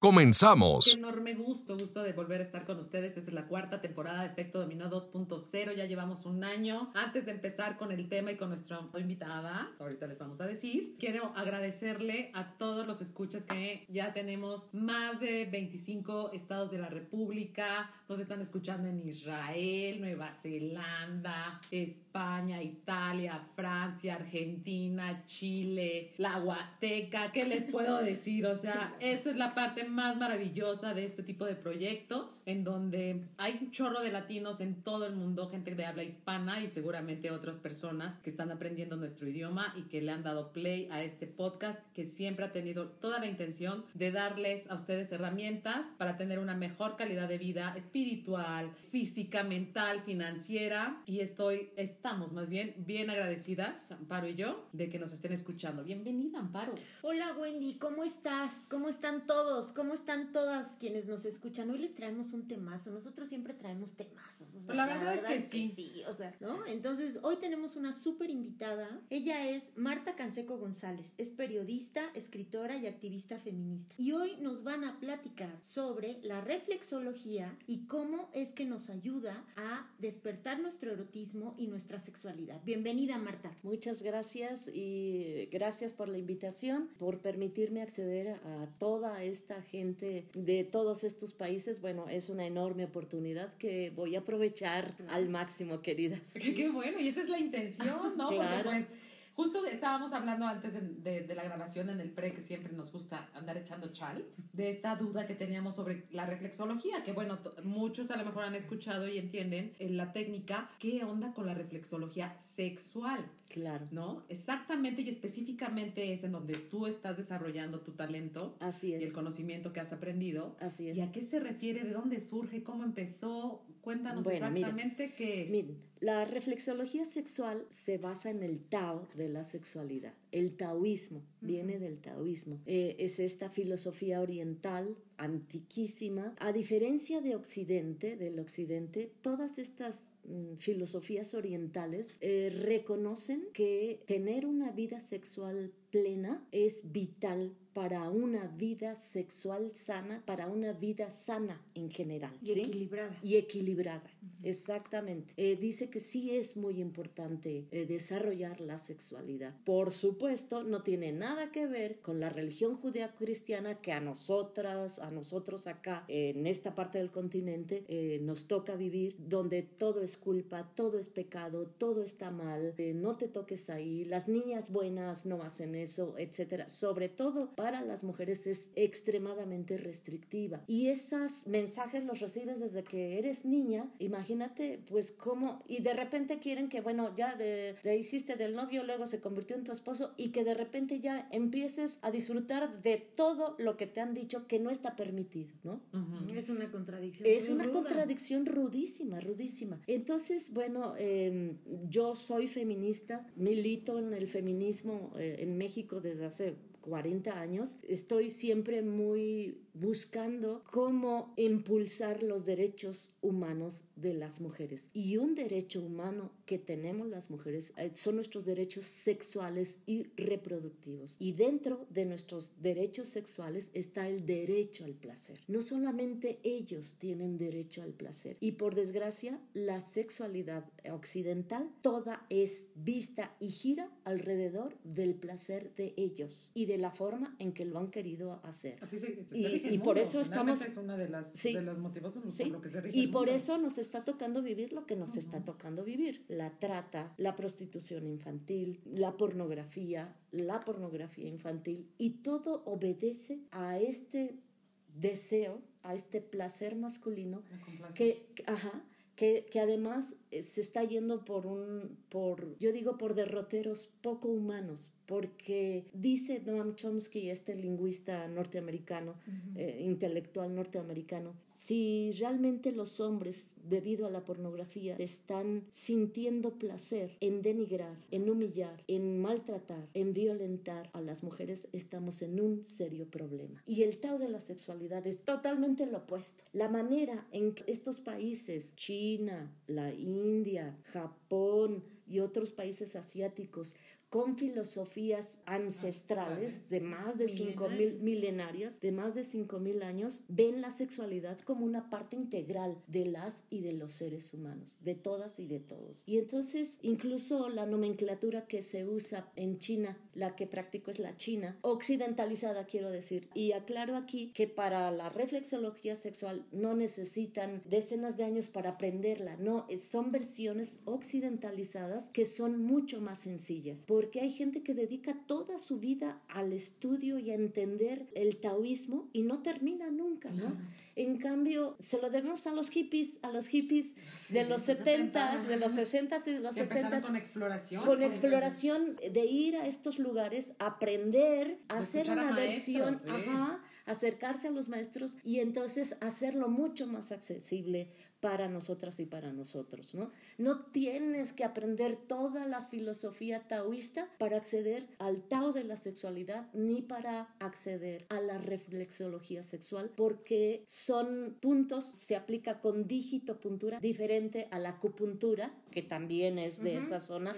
Comenzamos. enorme gusto, gusto de volver a estar con ustedes. Esta es la cuarta temporada de Efecto Dominó 2.0. Ya llevamos un año. Antes de empezar con el tema y con nuestra invitada, ahorita les vamos a decir, quiero agradecerle a todos los escuchas que ya tenemos más de 25 estados de la República. Nos están escuchando en Israel, Nueva Zelanda, España, Italia, Francia, Argentina, Chile, la Huasteca. ¿Qué les puedo decir? O sea, esta es la parte más maravillosa de este tipo de proyectos, en donde hay un chorro de latinos en todo el mundo, gente de habla hispana y seguramente otras personas que están aprendiendo nuestro idioma y que le han dado play a este podcast que siempre ha tenido toda la intención de darles a ustedes herramientas para tener una mejor calidad de vida espiritual, física, mental, financiera y estoy, estamos más bien bien agradecidas, Amparo y yo, de que nos estén escuchando. Bienvenida, Amparo. Hola, Wendy, ¿cómo estás? ¿Cómo están todos? ¿Cómo están todas quienes nos escuchan? Hoy les traemos un temazo. Nosotros siempre traemos temazos. la, verdad es que, sí. sí. O sea, ¿no? Entonces, hoy tenemos una súper invitada. Ella es Marta Canseco González. Es periodista, escritora y activista feminista. Y hoy nos van a platicar sobre la reflexología y cómo es que nos ayuda a despertar nuestro erotismo y nuestra sexualidad. Bienvenida, Marta. Muchas gracias y gracias por la invitación, por permitirme acceder a toda esta gente de todos estos países, bueno, es una enorme oportunidad que voy a aprovechar al máximo, queridas. Qué, bueno, y esa es la intención, ¿no? Claro. pues, Justo estábamos hablando antes de, de, la grabación en el pre, que siempre nos gusta andar echando chal, de esta duda que teníamos sobre la reflexología, que bueno, muchos a lo mejor han escuchado y entienden en la técnica, ¿qué onda con la reflexología sexual? Claro. ¿No? Exactamente y específicamente es en donde tú estás desarrollando tu talento. Así es. Y el conocimiento que has aprendido. Así es. ¿Y a qué se refiere? ¿De dónde surge? ¿Cómo empezó? Cuéntanos exactamente qué es. Miren, la reflexología sexual se basa en el Tao de la sexualidad. El taoísmo viene del taoísmo. Eh, es esta filosofía oriental antiquísima. A diferencia de Occidente, del Occidente, todas estas mm, filosofías orientales eh, reconocen que tener una vida sexual plena es vital para una vida sexual sana, para una vida sana en general. Y equilibrada. Y equilibrada, exactamente. Eh, dice que sí es muy importante eh, desarrollar la sexualidad. Por supuesto, no tiene nada que ver con la religión judía-cristiana que a nosotras, a nosotros acá, en esta parte del continente, eh, nos toca vivir, donde todo es culpa, todo es pecado, todo está mal, no te toques ahí, las niñas buenas no hacen eso, etcétera. Sobre todo para las mujeres es extremadamente restrictiva. Y esos mensajes los recibes desde que eres niña. Imagínate, pues, cómo. Y de repente quieren que, bueno, ya de, hiciste del novio, luego se convirtió en tu esposo y que de repente ya empieces a disfrutar de todo lo que te han dicho que no está permitido, ¿no? Es una contradicción. Es una contradicción rudísima, rudísima. Entonces, bueno, em, yo soy feminista, milito en el feminismo eh, en México desde hace 40 años, estoy siempre muy buscando cómo impulsar los derechos humanos de las mujeres. Y un derecho humano que tenemos las mujeres eh, son nuestros derechos sexuales y reproductivos. Y dentro de nuestros derechos sexuales está el derecho al placer. No solamente ellos tienen derecho al placer. Y por desgracia, la sexualidad occidental toda es vista y gira alrededor del placer de ellos y de la forma en que lo han querido hacer. Así se, y, por eso estamos... Es una de las, de los motivos por lo que se Y por eso nos está tocando vivir lo que nos está tocando vivir. La trata, la prostitución infantil, la pornografía, la pornografía infantil. Y todo obedece a este deseo, a este placer masculino que, ajá, que, que, además eh, se está yendo por un, por, yo digo, por derroteros poco humanos, porque dice Noam Chomsky, este lingüista norteamericano, eh, intelectual norteamericano, si realmente los hombres, debido a la pornografía, están sintiendo placer en denigrar, en humillar, en maltratar, en violentar a las mujeres, estamos en un serio problema. Y el Tao de la sexualidad es totalmente lo opuesto. La manera en que estos países, China, la India, Japón y otros países asiáticos, con filosofías ancestrales de más de cinco mil milenarias, de más de cinco mil años, ven la sexualidad como una parte integral de las y de los seres humanos, de todas y de todos. Y entonces, incluso la nomenclatura que se usa en China, la que practico es la china, occidentalizada quiero decir. Y aclaro aquí que para la reflexología sexual no necesitan decenas de años para aprenderla, no, son versiones occidentalizadas que son mucho más sencillas porque hay gente que dedica toda su vida al estudio y a entender el taoísmo y no termina nunca, ¿no? En cambio, se lo debemos a los hippies, a los hippies de los 70s, de los 60s y de los 70s. con exploración. Con exploración de ir a estos lugares, aprender, hacer una versión, ajá, acercarse a los maestros y entonces hacerlo mucho más accesible para nosotras y para nosotros, ¿no? No tienes que aprender toda la filosofía taoísta para acceder al Tao de la sexualidad ni para acceder a la reflexología sexual porque son puntos, se aplica con dígito puntura diferente a la acupuntura, que también es de esa zona.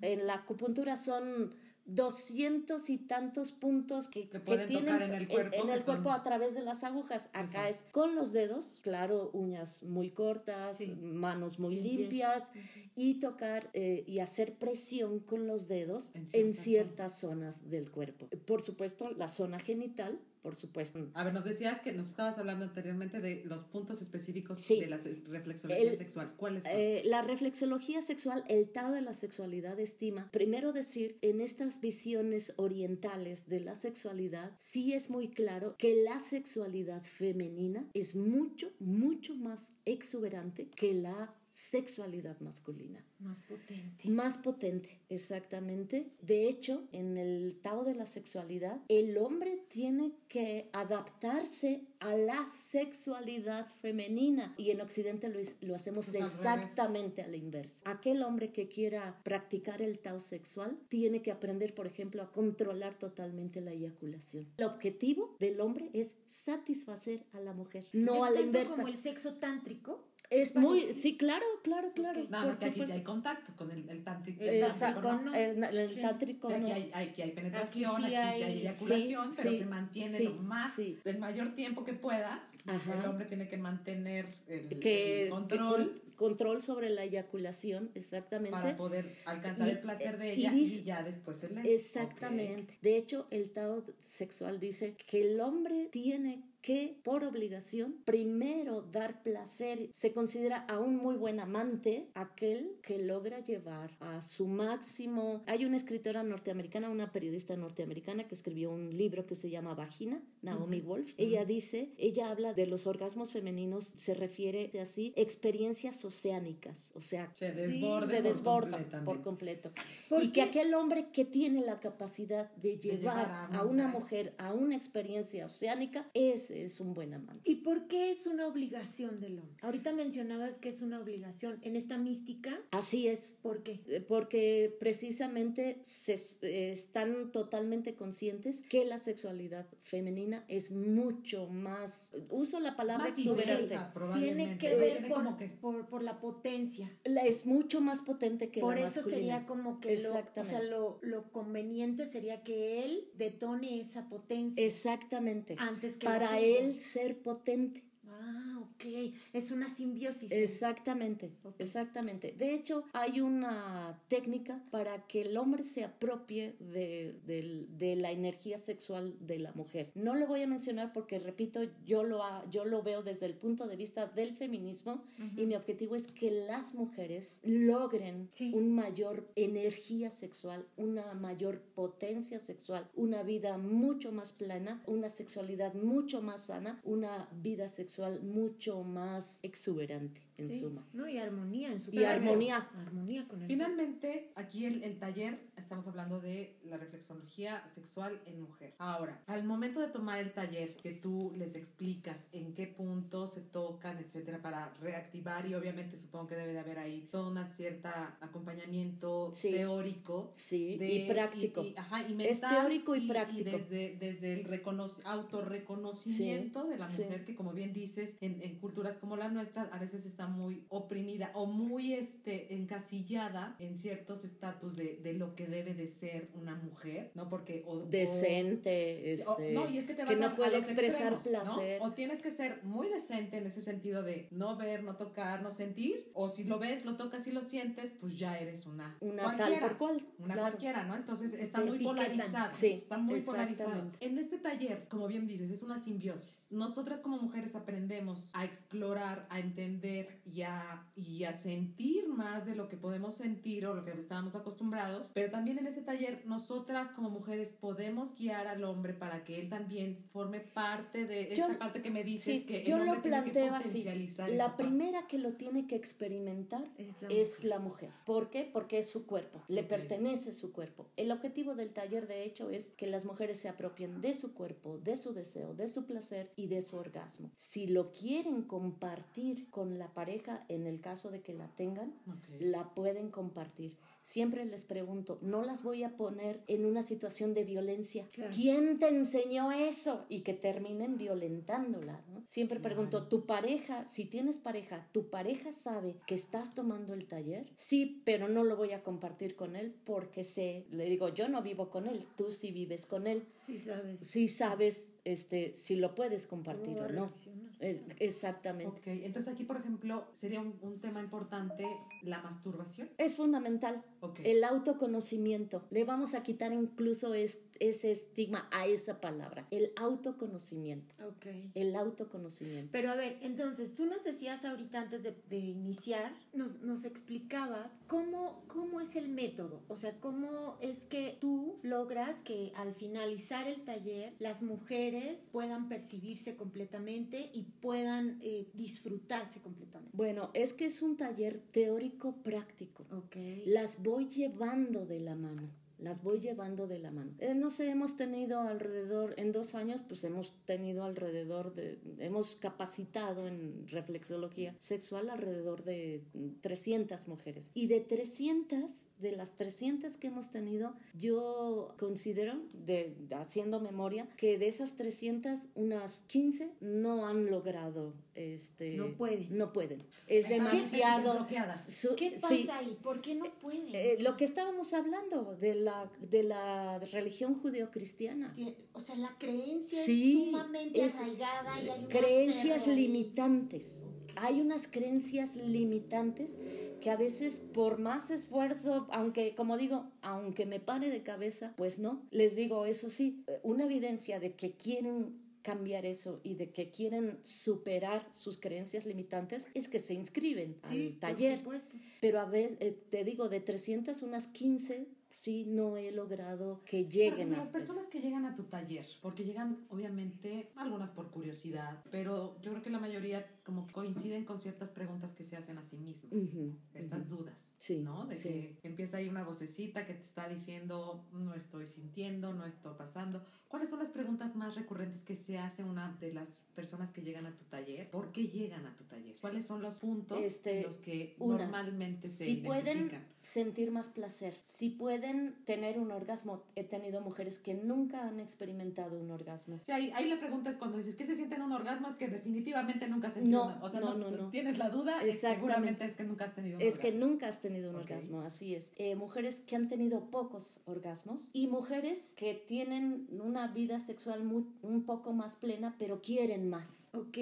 En la acupuntura son doscientos y tantos puntos que, que, tienen en el cuerpo, en, el cuerpo a través de las agujas. Acá es con los dedos, claro, uñas muy cortas, manos muy limpias y tocar eh, y hacer presión con los dedos en ciertas zonas del cuerpo. Por supuesto, la zona genital por supuesto. A ver, nos decías que nos estabas hablando anteriormente de los puntos específicos de la reflexología sexual. ¿Cuáles son? Eh, la reflexología sexual, el Tao de la sexualidad estima, primero decir, en estas visiones orientales de la sexualidad, sí es muy claro que la sexualidad femenina es mucho, mucho más exuberante que la sexualidad masculina. Más potente. Más potente, exactamente. De hecho, en el Tao de la sexualidad, el hombre tiene que adaptarse a la sexualidad femenina y en Occidente lo, lo hacemos exactamente a la inversa. Aquel hombre que quiera practicar el Tao sexual tiene que aprender, por ejemplo, a controlar totalmente la eyaculación. El objetivo del hombre es satisfacer a la mujer, no a la inversa. como el sexo tántrico? Es muy, sí, claro, claro, claro. Okay. Nada más que aquí sí hay contacto con el, el tántrico. El, tántrico, ¿no? el, el tántrico, o sea, aquí, hay, aquí hay penetración, aquí sí hay, aquí sí hay eyaculación, sí, pero sí, se mantiene lo más, el mayor tiempo que puedas. Ajá. El hombre tiene que mantener el, que, el control. Que, control sobre la eyaculación, exactamente. Para poder alcanzar y, el placer de ella y, dice, y ya después el Exactamente. Okay. De hecho, el Tao sexual dice que el hombre tiene que por obligación primero dar placer. Se considera a un muy buen amante aquel que logra llevar a su máximo. Hay una escritora norteamericana, una periodista norteamericana que escribió un libro que se llama Vagina, Naomi uh -huh. Wolf. Ella dice, ella habla de los orgasmos femeninos, se refiere así, experiencias oceánicas, o sea, se desborda, se desborda por completo. ¿Por y que aquel hombre que tiene la capacidad de llevar, de llevar a, a, una mujer a una experiencia oceánica, ese es un buen amante. ¿Y por qué es una obligación del hombre? Ahorita mencionabas que es una obligación en esta mística. Así es. ¿Por qué? Porque precisamente se eh, están totalmente conscientes que la sexualidad femenina es mucho más, uso la palabra más exuberante. Tiene que ver eh, por, que... por, por, la potencia. La, es mucho más potente que por la eso masculina. sería como que lo, o sea, lo, lo, conveniente sería que él detone esa potencia. Exactamente. Antes que para él ser potente. Ah, ok. Es una simbiosis. Exactamente, okay. exactamente. De hecho, hay una técnica para que el hombre se apropie de, de, de, la energía sexual de la mujer. No lo voy a mencionar porque, repito, yo lo, yo lo veo desde el punto de vista del feminismo uh -huh. y mi objetivo es que las mujeres logren sí. una mayor energía sexual, una mayor potencia sexual, una vida mucho más plena, una sexualidad mucho más sana, una vida sexual mucho mucho más exuberante en Sí, suma. No, y armonía en su Y armonía. Armonía con el Finalmente, aquí el, el taller, estamos hablando de la reflexología sexual en mujer. Ahora, al momento de tomar el taller, que tú les explicas en qué puntos se tocan, etcétera, para reactivar, y obviamente supongo que debe de haber ahí todo una cierta acompañamiento Sí. teórico. Sí, de- y práctico. y- ajá, y Es mental, teórico y práctico. desde, desde el recono- autorreconocimiento de la sí. mujer, que como bien dices, en, en culturas como la nuestra, a veces está muy oprimida o muy este, encasillada en ciertos estatus de, de lo que debe de ser una mujer, ¿no? Porque... O, o- Decente, o- este, no, y es que, te que vas no a- a puede los expresar extremos, ¿no? placer. O tienes que ser muy decente en ese sentido de no ver, no tocar, no sentir, o si lo ves, lo tocas y lo sientes, pues ya eres una una tal por cual. Una claro. cualquiera, ¿no? Entonces está muy polarizado. Sí, está muy polarizado. En este taller, como bien dices, es una simbiosis. Nosotras como mujeres aprendemos a explorar, a entender y a, y a sentir más de lo que podemos sentir o lo que estábamos acostumbrados. Pero también en ese taller, nosotras como mujeres podemos guiar al hombre para que él también forme parte de esta Yo- parte que me dices Sí, que yo el hombre lo tiene que planteo así. potencializar La parte. primera que lo tiene que experimentar Es la es mujer. la mujer. ¿Por qué? Porque es su cuerpo, le pertenece su cuerpo. El objetivo del taller, de hecho, es que las mujeres se apropien de su cuerpo, de su deseo, de su placer y de su orgasmo. Si lo quieren compartir con la pareja, en el caso de que la tengan, Ok. la pueden compartir. Siempre les pregunto, no las voy a poner en una situación de violencia. Claro. ¿Quién te enseñó eso? Y que terminen violentándola. ¿no? Siempre pregunto. ¿tu pareja, si tienes pareja, tu pareja sabe que estás tomando el taller? Sí, pero no lo voy a compartir con él porque sé, le digo, yo no vivo con él, tú sí vives con él. Sí, sabes. Sí sabes este, si lo puedes compartir o no. reaccionar. Es- exactamente. Ok, entonces aquí, por ejemplo, sería un, un tema importante la masturbación. Es fundamental. Ok. El autoconocimiento. Le vamos a quitar incluso es- ese estigma a esa palabra. El autoconocimiento. Ok. El autoconocimiento. Pero a ver, entonces tú nos decías ahorita antes de, de iniciar, nos, nos explicabas cómo, cómo es el método, o sea, cómo es que tú logras que al finalizar el taller las mujeres puedan percibirse completamente y puedan eh, disfrutarse completamente. Bueno, es que es un taller teórico práctico. Ok. Las voy llevando de la mano. Las voy llevando de la mano. Eh, no sé, hemos tenido alrededor, en dos años, pues hemos tenido alrededor de, hemos capacitado en reflexología sexual alrededor de 300 mujeres. Y de 300, de las 300 que hemos tenido, yo considero, de, haciendo memoria, que de esas 300, unas 15 no han logrado, este... No pueden. No pueden. Es demasiado... bloqueadas. su- ¿Qué pasa sí, ahí? ¿Por qué no pueden? eh, lo que estábamos hablando de la, de la religión judeocristiana. O sea, la creencia Sí, es sumamente es- arraigada y hay Creencias limitantes. Hay unas creencias limitantes que a veces por más esfuerzo, aunque como digo, aunque me pare de cabeza, pues no. Les digo, eso sí, una evidencia de que quieren cambiar eso y de que quieren superar sus creencias limitantes es que se inscriben Sí, al por taller. supuesto. Pero a veces, eh, te digo, de 300, unas 15 sí no he logrado que lleguen ejemplo, las hasta... personas que llegan a tu taller, porque llegan obviamente algunas por curiosidad, pero yo creo que la mayoría como coinciden con ciertas preguntas que se hacen a sí mismas, Ujú, estas ujú. dudas, Sí, ¿no? De sí. que empieza ahí una vocecita que te está diciendo no estoy sintiendo, no estoy pasando. ¿Cuáles son las preguntas más recurrentes que se hace una de las personas que llegan a tu taller? ¿Por qué llegan a tu taller? ¿Cuáles son los puntos Este, en los que una, normalmente se si pueden sentir más placer, si pueden tener un orgasmo, he tenido mujeres que nunca han experimentado un orgasmo. Sí, ahí, ahí la pregunta es cuando dices, ¿qué se siente en un orgasmo? Es que definitivamente nunca sentido No, O sea, no, no, no, tienes la duda, es- Exactamente. seguramente es que nunca has tenido un Es que orgasmo. nunca has tenido un Ok. orgasmo, así es. Eh, mujeres que han tenido pocos orgasmos y mujeres que tienen una vida sexual muy- un poco más plena, pero quieren más. Ok.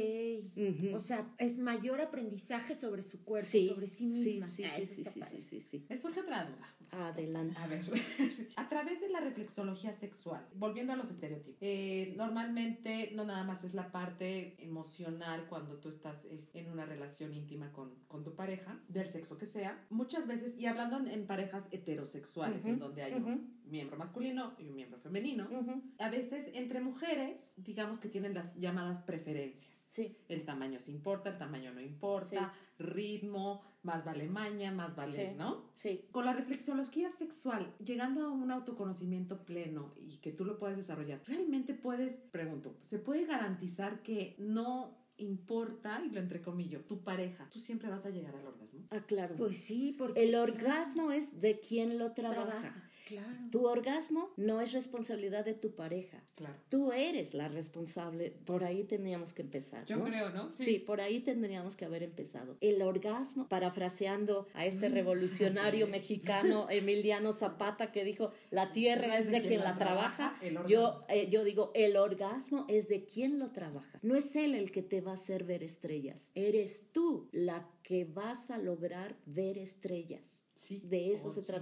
Ujú. O sea, es mayor aprendizaje sobre su cuerpo, sí, sobre sí misma. sí, Ah, sí, eso sí, sí, sí, sí, sí. Me surge otra duda. Adelante. A ver, a través de la reflexología sexual, volviendo a los estereotipos, eh, normalmente no nada más es la parte emocional cuando tú estás es, en una relación íntima con, con tu pareja, del sexo que sea, muchas veces, y hablando en, en parejas heterosexuales, Ujú, en donde hay ujú. un miembro masculino y un miembro femenino, Ujú. a veces entre mujeres, digamos que tienen las llamadas preferencias. Sí. El tamaño se importa, el tamaño no importa, ritmo, más vale maña, más vale, Sí. ¿no? Sí. Con la reflexología sexual, llegando a un autoconocimiento pleno y que tú lo puedes desarrollar, ¿realmente puedes, pregunto, ¿se puede garantizar que no importa, y lo entrecomillo, tu pareja, tú siempre vas a llegar al orgasmo? Ah, claro. Pues sí, porque el orgasmo es de quien lo trabaja. trabaja. Claro. Tu orgasmo no es responsabilidad de tu pareja. Claro. Tú eres la responsable. Por ahí tendríamos que empezar. Yo ¿no? creo, ¿no? Sí. por ahí tendríamos que haber empezado. El orgasmo, parafraseando a este Mm, revolucionario sí. mexicano Emiliano Zapata que dijo, la tierra es de quien la trabaja. Yo, eh, yo digo, el orgasmo es de quien lo trabaja. No es él el que te va a hacer ver estrellas. Eres tú la que vas a lograr ver estrellas. Sí. De eso Oh, se sí.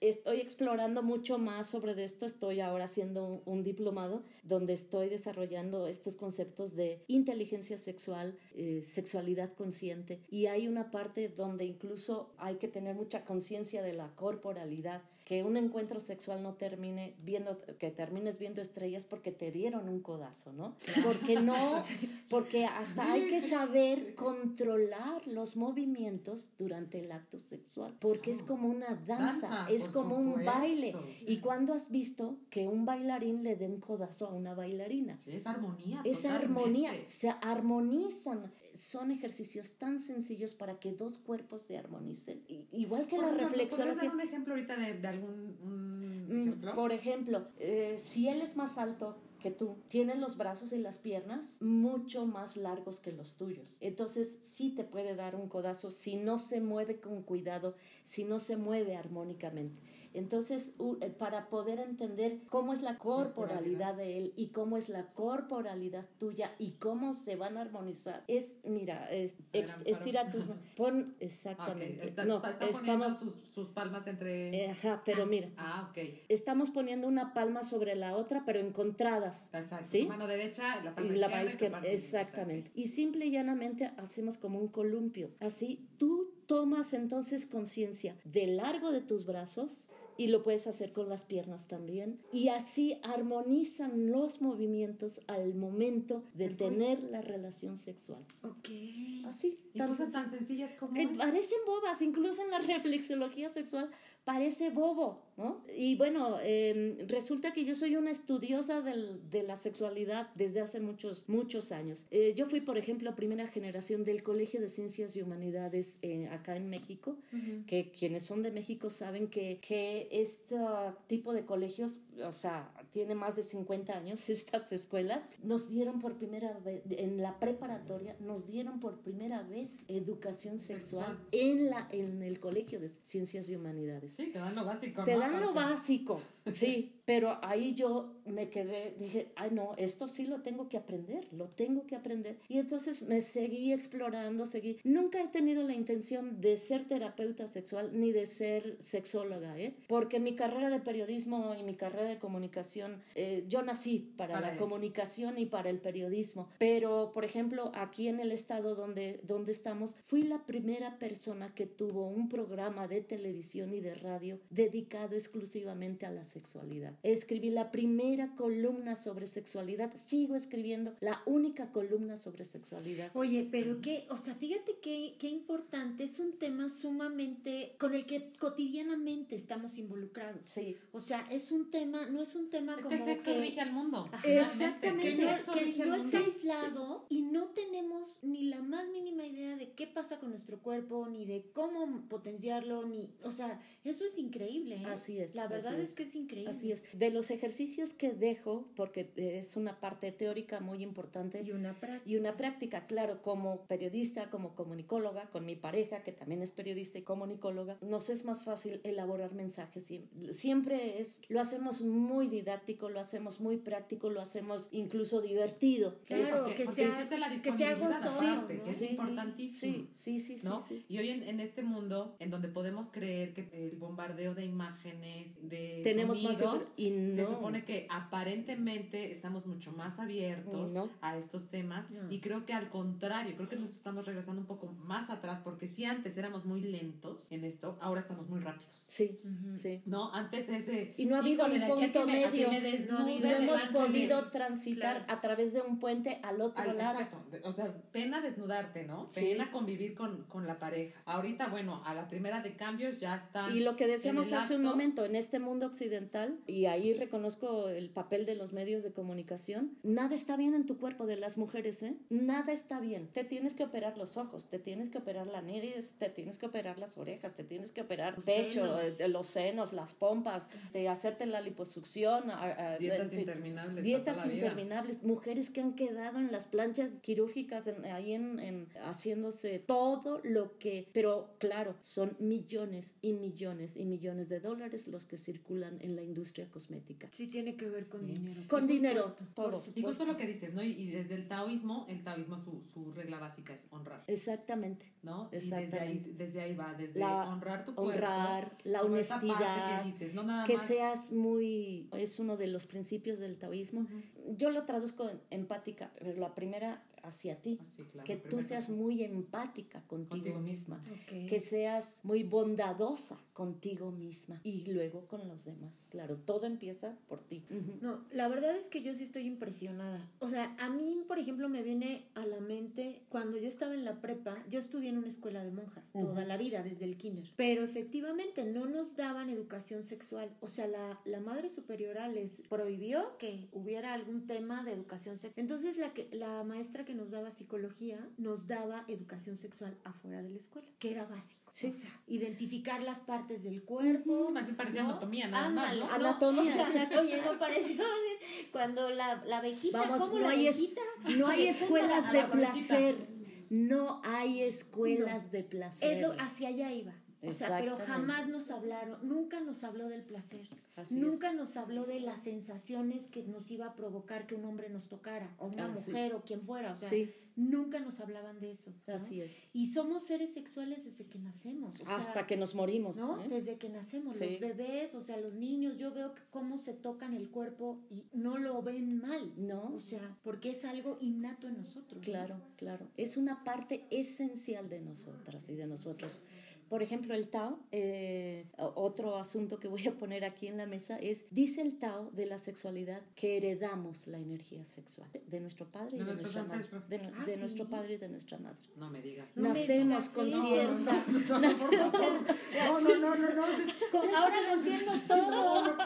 Estoy explorando mucho más sobre esto. Estoy ahora haciendo un, un diplomado donde estoy desarrollando estos conceptos de inteligencia sexual, eh, sexualidad consciente. Y hay una parte donde incluso hay que tener mucha conciencia de la corporalidad. Que un encuentro sexual no termine viendo, que termines viendo estrellas porque te dieron un codazo, ¿no? Porque no, porque hasta hay que saber controlar los movimientos durante el acto sexual, porque es como una danza, Danza, es como un supuesto. baile. ¿Y cuándo has visto que un bailarín le dé un codazo a una bailarina? Sí, es armonía. Esa totalmente. armonía, se armonizan. Son ejercicios tan sencillos para que dos cuerpos se armonicen. Igual que Por la ejemplo, ¿nos podrías reflexología. dar un ejemplo ahorita de, de algún un Mm, ejemplo? Por ejemplo, eh, si él es más alto que tú, tiene los brazos y las piernas mucho más largos que los tuyos. Entonces sí te puede dar un codazo si no se mueve con cuidado, si no se mueve armónicamente. Entonces, eh, para poder entender cómo es la corporalidad de él y cómo es la corporalidad tuya y cómo se van a armonizar, es, mira, es, ex- estira tus manos. Pon exactamente. Está, no, está estamos. sus, sus palmas entre... eh, ajá, pero Ah, mira, Ah, ok. estamos poniendo una palma sobre la otra, pero encontradas. Exacto. ¿Sí? Tu mano derecha, la palma Y la izquierda. exactamente. Y simple y llanamente hacemos como un columpio. Así tú tomas entonces conciencia del largo de tus brazos y lo puedes hacer con las piernas también. Y así armonizan los movimientos al momento de tener la relación sexual. Ok. Así. Y tan cosas tan sencillas como Eh. Parecen bobas, incluso en la reflexología sexual parece bobo, ¿no? Y bueno, eh, resulta que yo soy una estudiosa del- de la sexualidad desde hace muchos, muchos años. Eh, yo fui, por ejemplo, primera generación del Colegio de Ciencias y Humanidades eh, acá en México, que quienes son de México saben que, que este tipo de colegios, o sea, tiene más de 50 años, estas escuelas, nos dieron por primera vez, en la preparatoria, nos dieron por primera vez educación sexual, en, la, en el Colegio de Ciencias y Humanidades. Sí, te dan lo básico, Te ¿no? dan lo básico, sí, pero ahí yo me quedé, dije, ay no, esto sí lo tengo que aprender, lo tengo que aprender. Y entonces me seguí explorando, seguí. Nunca he tenido la intención de ser terapeuta sexual ni de ser sexóloga, ¿eh? Porque mi carrera de periodismo y mi carrera de comunicación, eh, yo nací para, Para la eso. comunicación y para el periodismo. Pero, por ejemplo, aquí en el estado donde, donde estamos, fui la primera persona que tuvo un programa de televisión y de radio dedicado exclusivamente a la sexualidad. Escribí la primera columna sobre sexualidad, sigo escribiendo la única columna sobre sexualidad. Oye, pero qué, o sea, fíjate qué, qué importante, es un tema sumamente con el que cotidianamente estamos involucrados. Sí, O sea, es un tema, no es un tema Es como que el sexo que, rige al mundo. Ajá. finalmente. que El no, sexo que rige al no está aislado y no tenemos ni la más mínima idea de qué pasa con nuestro cuerpo, ni de cómo potenciarlo, ni, o sea, eso es increíble. ¿eh? Así es, La verdad es. es. que es increíble. así es. De los ejercicios que dejo, porque es una parte teórica muy importante, Y una práctica. Y una práctica, claro, como periodista, como comunicóloga, con mi pareja, que también es periodista y comunicóloga, nos es más fácil elaborar mensajes. Siem- Siempre es, lo hacemos muy didáctico, lo hacemos muy práctico, lo hacemos incluso divertido. Claro, Es- que porque sea- la que sea gozoso, que es Sí, importantísimo. Sí, sí, sí, sí, ¿no? sí. Y hoy en, en este mundo, en donde podemos creer que el bombardeo de imágenes, de Tenemos más sonidos, y no. Se supone que aparentemente estamos mucho más abiertos No. a estos temas No. y creo que al contrario, creo que nos estamos regresando un poco más atrás porque si antes éramos muy lentos en esto, ahora estamos muy rápidos. Sí, Ujú. sí. No, antes ese... Y no ha habido un punto que me- desnude No hemos de- podido transitar Claro. a través de un puente al otro Al- lado. exacto, o sea, pena desnudarte, ¿no? Sí. Pena convivir con, con la pareja. Ahorita, bueno, a la primera de cambios ya están... Y lo que decíamos hace un acto. momento, en este mundo occidental, y ahí reconozco el papel de los medios de comunicación, nada está bien en tu cuerpo de las mujeres, ¿eh? Nada está bien. Te tienes que operar los ojos, te tienes que operar la nariz, te tienes que operar las orejas, te tienes que operar Los pecho, senos. eh, los senos, las pompas, de hacerte la liposucción, a- a- Dietas en fin, interminables. Dietas interminables, mujeres que han quedado en las planchas quirúrgicas en- ahí en, en- haciéndose todo lo que, pero claro, son millones y millones y millones de dólares los que circulan en la industria cosmética. Sí, tiene que ver con Sí. dinero. Con por dinero, supuesto, todo. Y justo lo que dices, ¿no? Y, y desde el taoísmo, el taoísmo su, su regla básica es honrar, Exactamente. ¿no? Y desde ahí, Exactamente. desde ahí va, desde La- honrar tu cuerpo. Honrar, la como esa parte honestidad, que dices, no nada que más- seas muy, es uno de los principios del taoísmo. Yo lo traduzco en empática, pero la primera hacia ti. Ah, sí, claro, que tú seas muy empática contigo, Contigo misma. Ok. que seas muy bondadosa contigo misma y luego con los demás. Claro, todo empieza por ti. No, la verdad es que yo sí estoy impresionada. O sea, a mí, por ejemplo, me viene a la mente cuando yo estaba en la prepa, yo estudié en una escuela de monjas toda la vida, desde el kinder. Pero efectivamente no nos daban educación sexual. O sea, la, la madre superiora les prohibió que hubiera algún tema de educación sexual. Entonces, la, que, la maestra que nos daba psicología nos daba educación sexual afuera de la escuela, que era básico. Sí. O sea, identificar las partes del cuerpo. Sí, más bien parecía ¿no? anatomía, nada más, Ándale, ¿no? no, Anatomía, o sea, exacto. Oye, no pareció cuando la, la abejita, Vamos, ¿cómo no la hay, es- abejita? no hay escuelas de placer. No hay escuelas de placer. Es lo- hacia allá iba. O sea, pero jamás nos hablaron, nunca nos habló del placer. Así nunca nos habló de las sensaciones que nos iba a provocar que un hombre nos tocara, o una Ah, sí. mujer, o quien fuera. O sea, Sí. nunca nos hablaban de eso. ¿no? Así es. Y somos seres sexuales desde que nacemos. o sea, Hasta que nos morimos. ¿no? ¿eh? Desde que nacemos, Sí. los bebés, o sea, los niños, yo veo que cómo se tocan el cuerpo y no lo ven mal. No. O sea, porque es algo innato en nosotros. ¿no? Claro, claro. Es una parte esencial de nosotras y de nosotros. Por ejemplo, el Tao, eh, otro asunto que voy a poner aquí en la mesa es, dice el Tao de la sexualidad que heredamos la energía sexual de nuestro padre y De nuestra madre. De, Ah, de sí. nuestro padre y de nuestra madre. No me digas. Nacemos con cierta... No, nacemos- No, no, no, no, no. Con- ahora lo entiendo todo.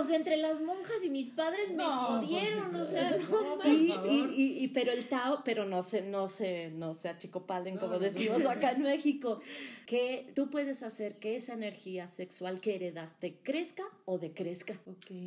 O sea, entre las monjas y mis padres me pues jodieron, o sea, no Y, y, y- y- pero el Tao, pero no se, no se, no se achicopalen, No, como decimos acá en México, que tú puedes hacer que esa energía sexual que heredaste crezca o decrezca.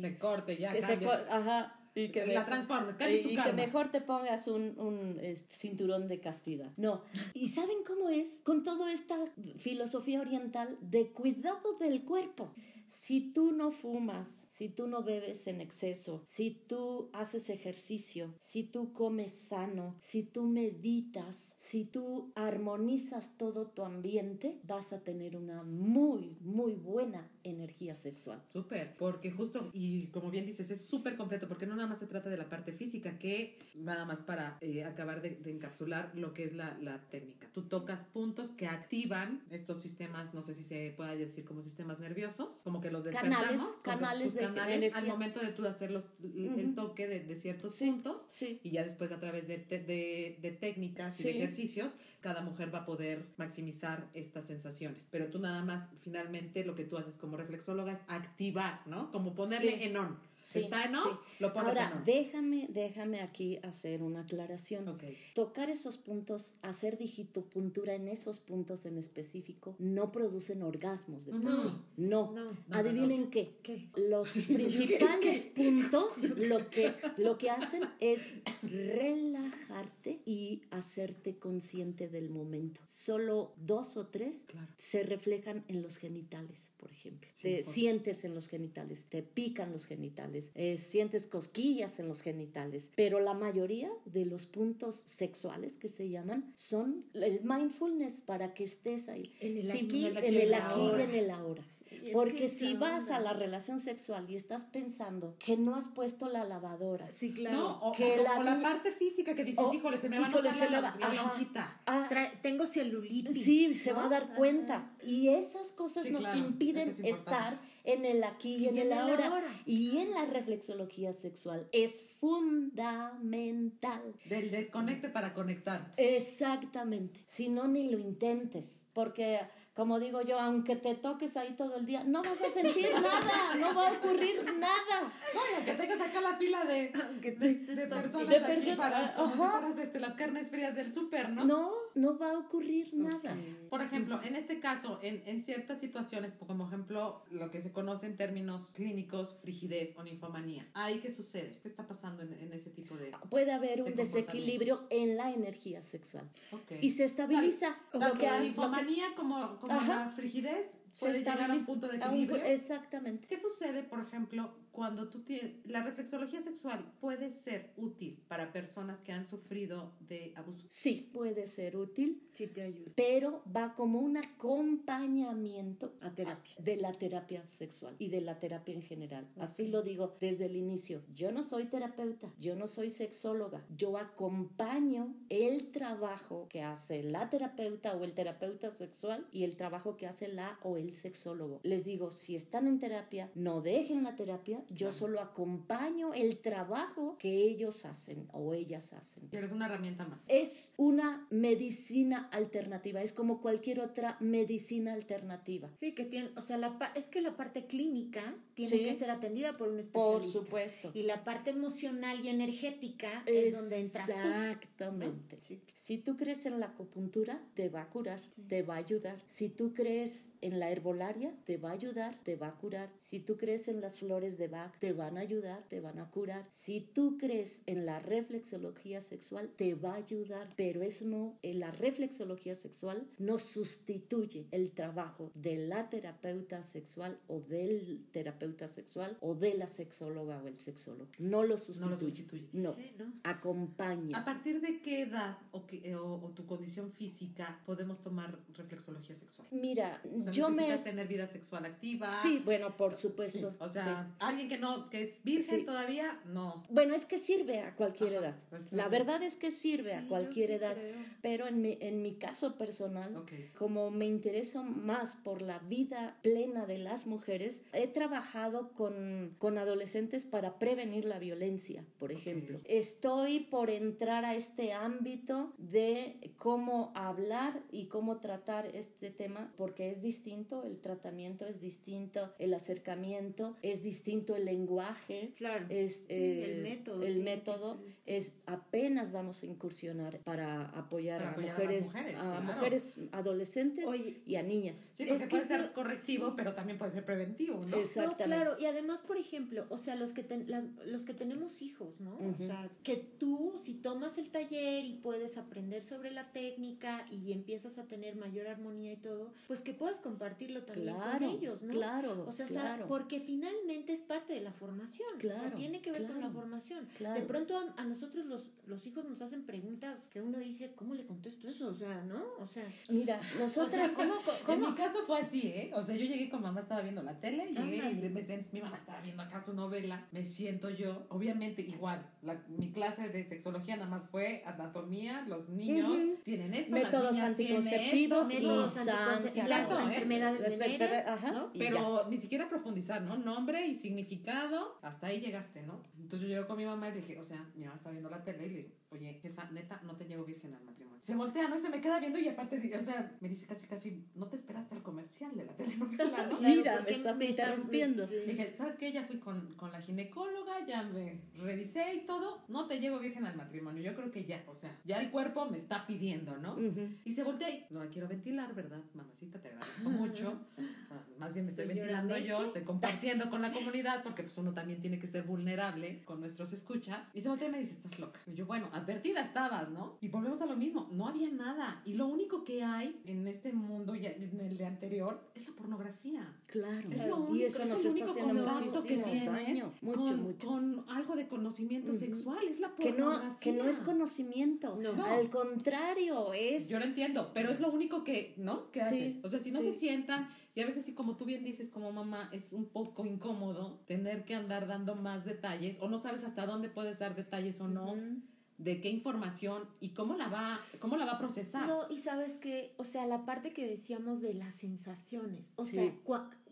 Se corte, ya que se cambies. co- ajá, y que La transformes, cambies tu y, y que mejor te pongas un, un, este, cinturón de castidad. No. ¿Y saben cómo es? Con toda esta filosofía oriental de cuidado del cuerpo. Si tú no fumas, si tú no bebes en exceso, si tú haces ejercicio, si tú comes sano, si tú meditas, si tú armonizas todo tu ambiente, vas a tener una muy, muy buena energía sexual. Súper, porque justo, y como bien dices, es súper completo, porque no nada más se trata de la parte física, que nada más para eh, acabar de, encapsular lo que es la, la técnica. Tú tocas puntos que activan estos sistemas, no sé si se puede decir como sistemas nerviosos, que los despertamos. Canales, como canales tus de canales al momento de tú hacer los, el toque de, de ciertos Sí. puntos. Sí. Y ya después a través de, de, técnicas y de ejercicios, cada mujer va a poder maximizar estas sensaciones. Pero tú nada más, finalmente, lo que tú haces como reflexóloga es activar, ¿no? Como ponerle en on. Sí, Está en on, sí. lo pones Ahora, en déjame, déjame aquí hacer una aclaración. Ok. Tocar esos puntos, hacer digitopuntura en esos puntos en específico, no producen orgasmos de por No. sí. No. No. no, Adivinen qué. ¿Qué? Los principales puntos lo que, lo que hacen es relajar relajarte y hacerte consciente del momento. Solo dos o tres Claro. se reflejan en los genitales, por ejemplo. Sí, te por- sientes en los genitales, te pican los genitales, eh, sientes cosquillas en los genitales, pero la mayoría de los puntos sexuales que se llaman son el mindfulness para que estés ahí. En el Si- aquí, en en el aquí y ahora. en el ahora. Porque que si vas a onda. la relación sexual y estás pensando que no has puesto la lavadora, Sí, claro. No, o, Que o- la o la, parte física que dices, o- híjole, se me va a notar se la, la ajá. lonjita. ah, Trae- tengo celulitis. Sí, se ¿no? va a dar cuenta. Y esas cosas Sí, nos claro, impiden es estar en el aquí y, en, el ahora. Y en la reflexología sexual es fundamental. Del desconecte para conectar. Exactamente. Si no, ni lo intentes. Porque, como digo yo, aunque te toques ahí todo el día, no vas a sentir nada. No va a ocurrir nada. Oye, que tengas acá la fila de, de, de personas De aquí para, como si fueras este, las carnes frías del súper, ¿no? No, no va a ocurrir nada. Por ejemplo, en este caso, en, en ciertas situaciones, como ejemplo, lo que se conoce en términos clínicos, frigidez o ninfomanía. ¿Ahí qué sucede? ¿Qué está pasando en, en ese tipo de...? Puede haber un De desequilibrio en la energía sexual. Ok. Y se estabiliza. O lo que la ninfomanía como, como Ajá. la frigidez puede llegar a un punto de un equilibrio. exactamente. ¿Qué sucede, por ejemplo, cuando tú tienes... La reflexología sexual puede ser útil para personas que han sufrido de abuso. Sí, puede ser útil, Sí, te ayuda. pero va como un acompañamiento A terapia. de la terapia sexual y de la terapia en general. Así lo digo desde el inicio. Yo no soy terapeuta, yo no soy sexóloga, yo acompaño el trabajo que hace la terapeuta o el terapeuta sexual y el trabajo que hace la o el sexólogo. Les digo, si están en terapia, no dejen la terapia, yo Claro. solo acompaño el trabajo que ellos hacen o ellas hacen. Que eres una herramienta más. Es una medicina alternativa, es como cualquier otra medicina alternativa. Sí, que tiene, o sea, la es que la parte clínica tiene Sí. que ser atendida por un Por especialista. supuesto. Y la parte emocional y energética es donde entras tú. Exactamente. Sí. Si tú crees en la acupuntura, te va a curar, Sí. te va a ayudar. Si tú crees en la herbolaria, te va a ayudar, te va a curar. Si tú crees en las flores de Te van a ayudar, te van a curar. Si tú crees en la reflexología sexual, te va a ayudar. Pero eso no, en la reflexología sexual no sustituye el trabajo de la terapeuta sexual o del terapeuta sexual o de la sexóloga o el sexólogo. No lo No sustituye. lo sustituye. No, Sí, ¿no? acompaña. ¿A partir de qué edad o, qué- eh, o- o tu condición física podemos tomar reflexología sexual? Mira, O sea, yo me... ¿Necesitas tener vida sexual activa? Sí, bueno, por Sí, supuesto. O sí. sea, alguien que no, que es virgen Sí. todavía, no. Bueno, es que sirve a cualquier Ajá, edad. pues, La verdad es que sirve Sí, a cualquier sí edad. creo. Pero en mi, en mi caso personal, Ok. como me intereso más por la vida plena de las mujeres, he trabajado con, con adolescentes para prevenir la violencia, por ejemplo. Estoy por entrar a este ámbito de cómo hablar y cómo tratar este tema, porque es distinto, el tratamiento es distinto, el acercamiento es distinto, el lenguaje. Claro. Es, Sí, eh, el método el método distinto. es apenas vamos a incursionar para apoyar, Para a, apoyar a las mujeres, mujeres, a claro. mujeres adolescentes Oye, y a niñas. Sí, porque Es que puede ser correctivo, sí. pero también puede ser preventivo, ¿no? No, Exactamente. claro, y además, por ejemplo, o sea, los que, ten- las- los que tenemos hijos, ¿no? Ujú. O sea, que tú, si tomas el taller y puedes aprender sobre la técnica y empiezas a tener mayor armonía y todo, pues que puedas compartirlo también Claro, con ellos, ¿no? claro, O sea, claro, porque finalmente es parte de la formación. o sea, Claro, tiene que ver con la claro, formación. claro. De pronto a, a nosotros los, los hijos nos hacen preguntas que uno dice, ¿cómo le contesto eso? O sea, ¿no? O sea, Mira, o sea, nosotras... ¿cómo, En cómo- mi caso fue así, ¿eh? O sea, yo llegué con mamá, estaba viendo la tele, llegué Ándale. y me sent- mi mamá estaba viendo acá su novela, me siento yo, obviamente igual, la- mi clase de sexología nada más fue anatomía, los niños Ujú. tienen esto, métodos anticonceptivos esto, y enfermedades ¿no? y ya. Pero ni siquiera profundizar, ¿no? Nombre y significado, hasta ahí llegaste, ¿no? Entonces yo llego con mi mamá y le dije, o sea, mi mamá está viendo la tele y le digo, oye, jefa, neta, no te llego virgen al matrimonio. Se voltea, ¿no? Y se me queda viendo y aparte, o sea, me dice casi, casi, no te esperaste al comercial de la telenovela, ¿no? Claro, Mira, me estás me interrumpiendo. sí. Dije, ¿sabes qué? Ya fui con, con la ginecóloga, ya me revisé y todo. No te llego virgen al matrimonio. Yo creo que ya, o sea, ya el cuerpo me está pidiendo, ¿no? Y se voltea y no la quiero ventilar, ¿verdad? Mamacita, te agradezco mucho. Ah, Más bien me estoy Señora ventilando yo, estoy compartiendo con la comunidad porque pues uno también tiene que ser vulnerable con nuestros escuchas. Y se voltea y me dice, estás loca. Y yo, bueno, advertida estabas, ¿no? Y volvemos a lo mismo, no había nada. Y lo único que hay en este mundo y en el de anterior es la pornografía. Claro. Es lo único, y eso es nos el está haciendo que muchísimo tienes daño. Mucho, con, mucho. con algo de conocimiento Ujú. sexual, es la que pornografía. no, que no es conocimiento. No. Al contrario, es. Yo lo entiendo, pero es lo único que, ¿no? Que Sí, haces. O sea, si no sí. se sientan, y a veces, así como tú bien dices, como mamá, es un poco incómodo tener que andar dando más detalles, o no sabes hasta dónde puedes dar detalles o no, de qué información y cómo la va, cómo la va a procesar. No, y sabes que, o sea, la parte que decíamos de las sensaciones, o Sí. sea,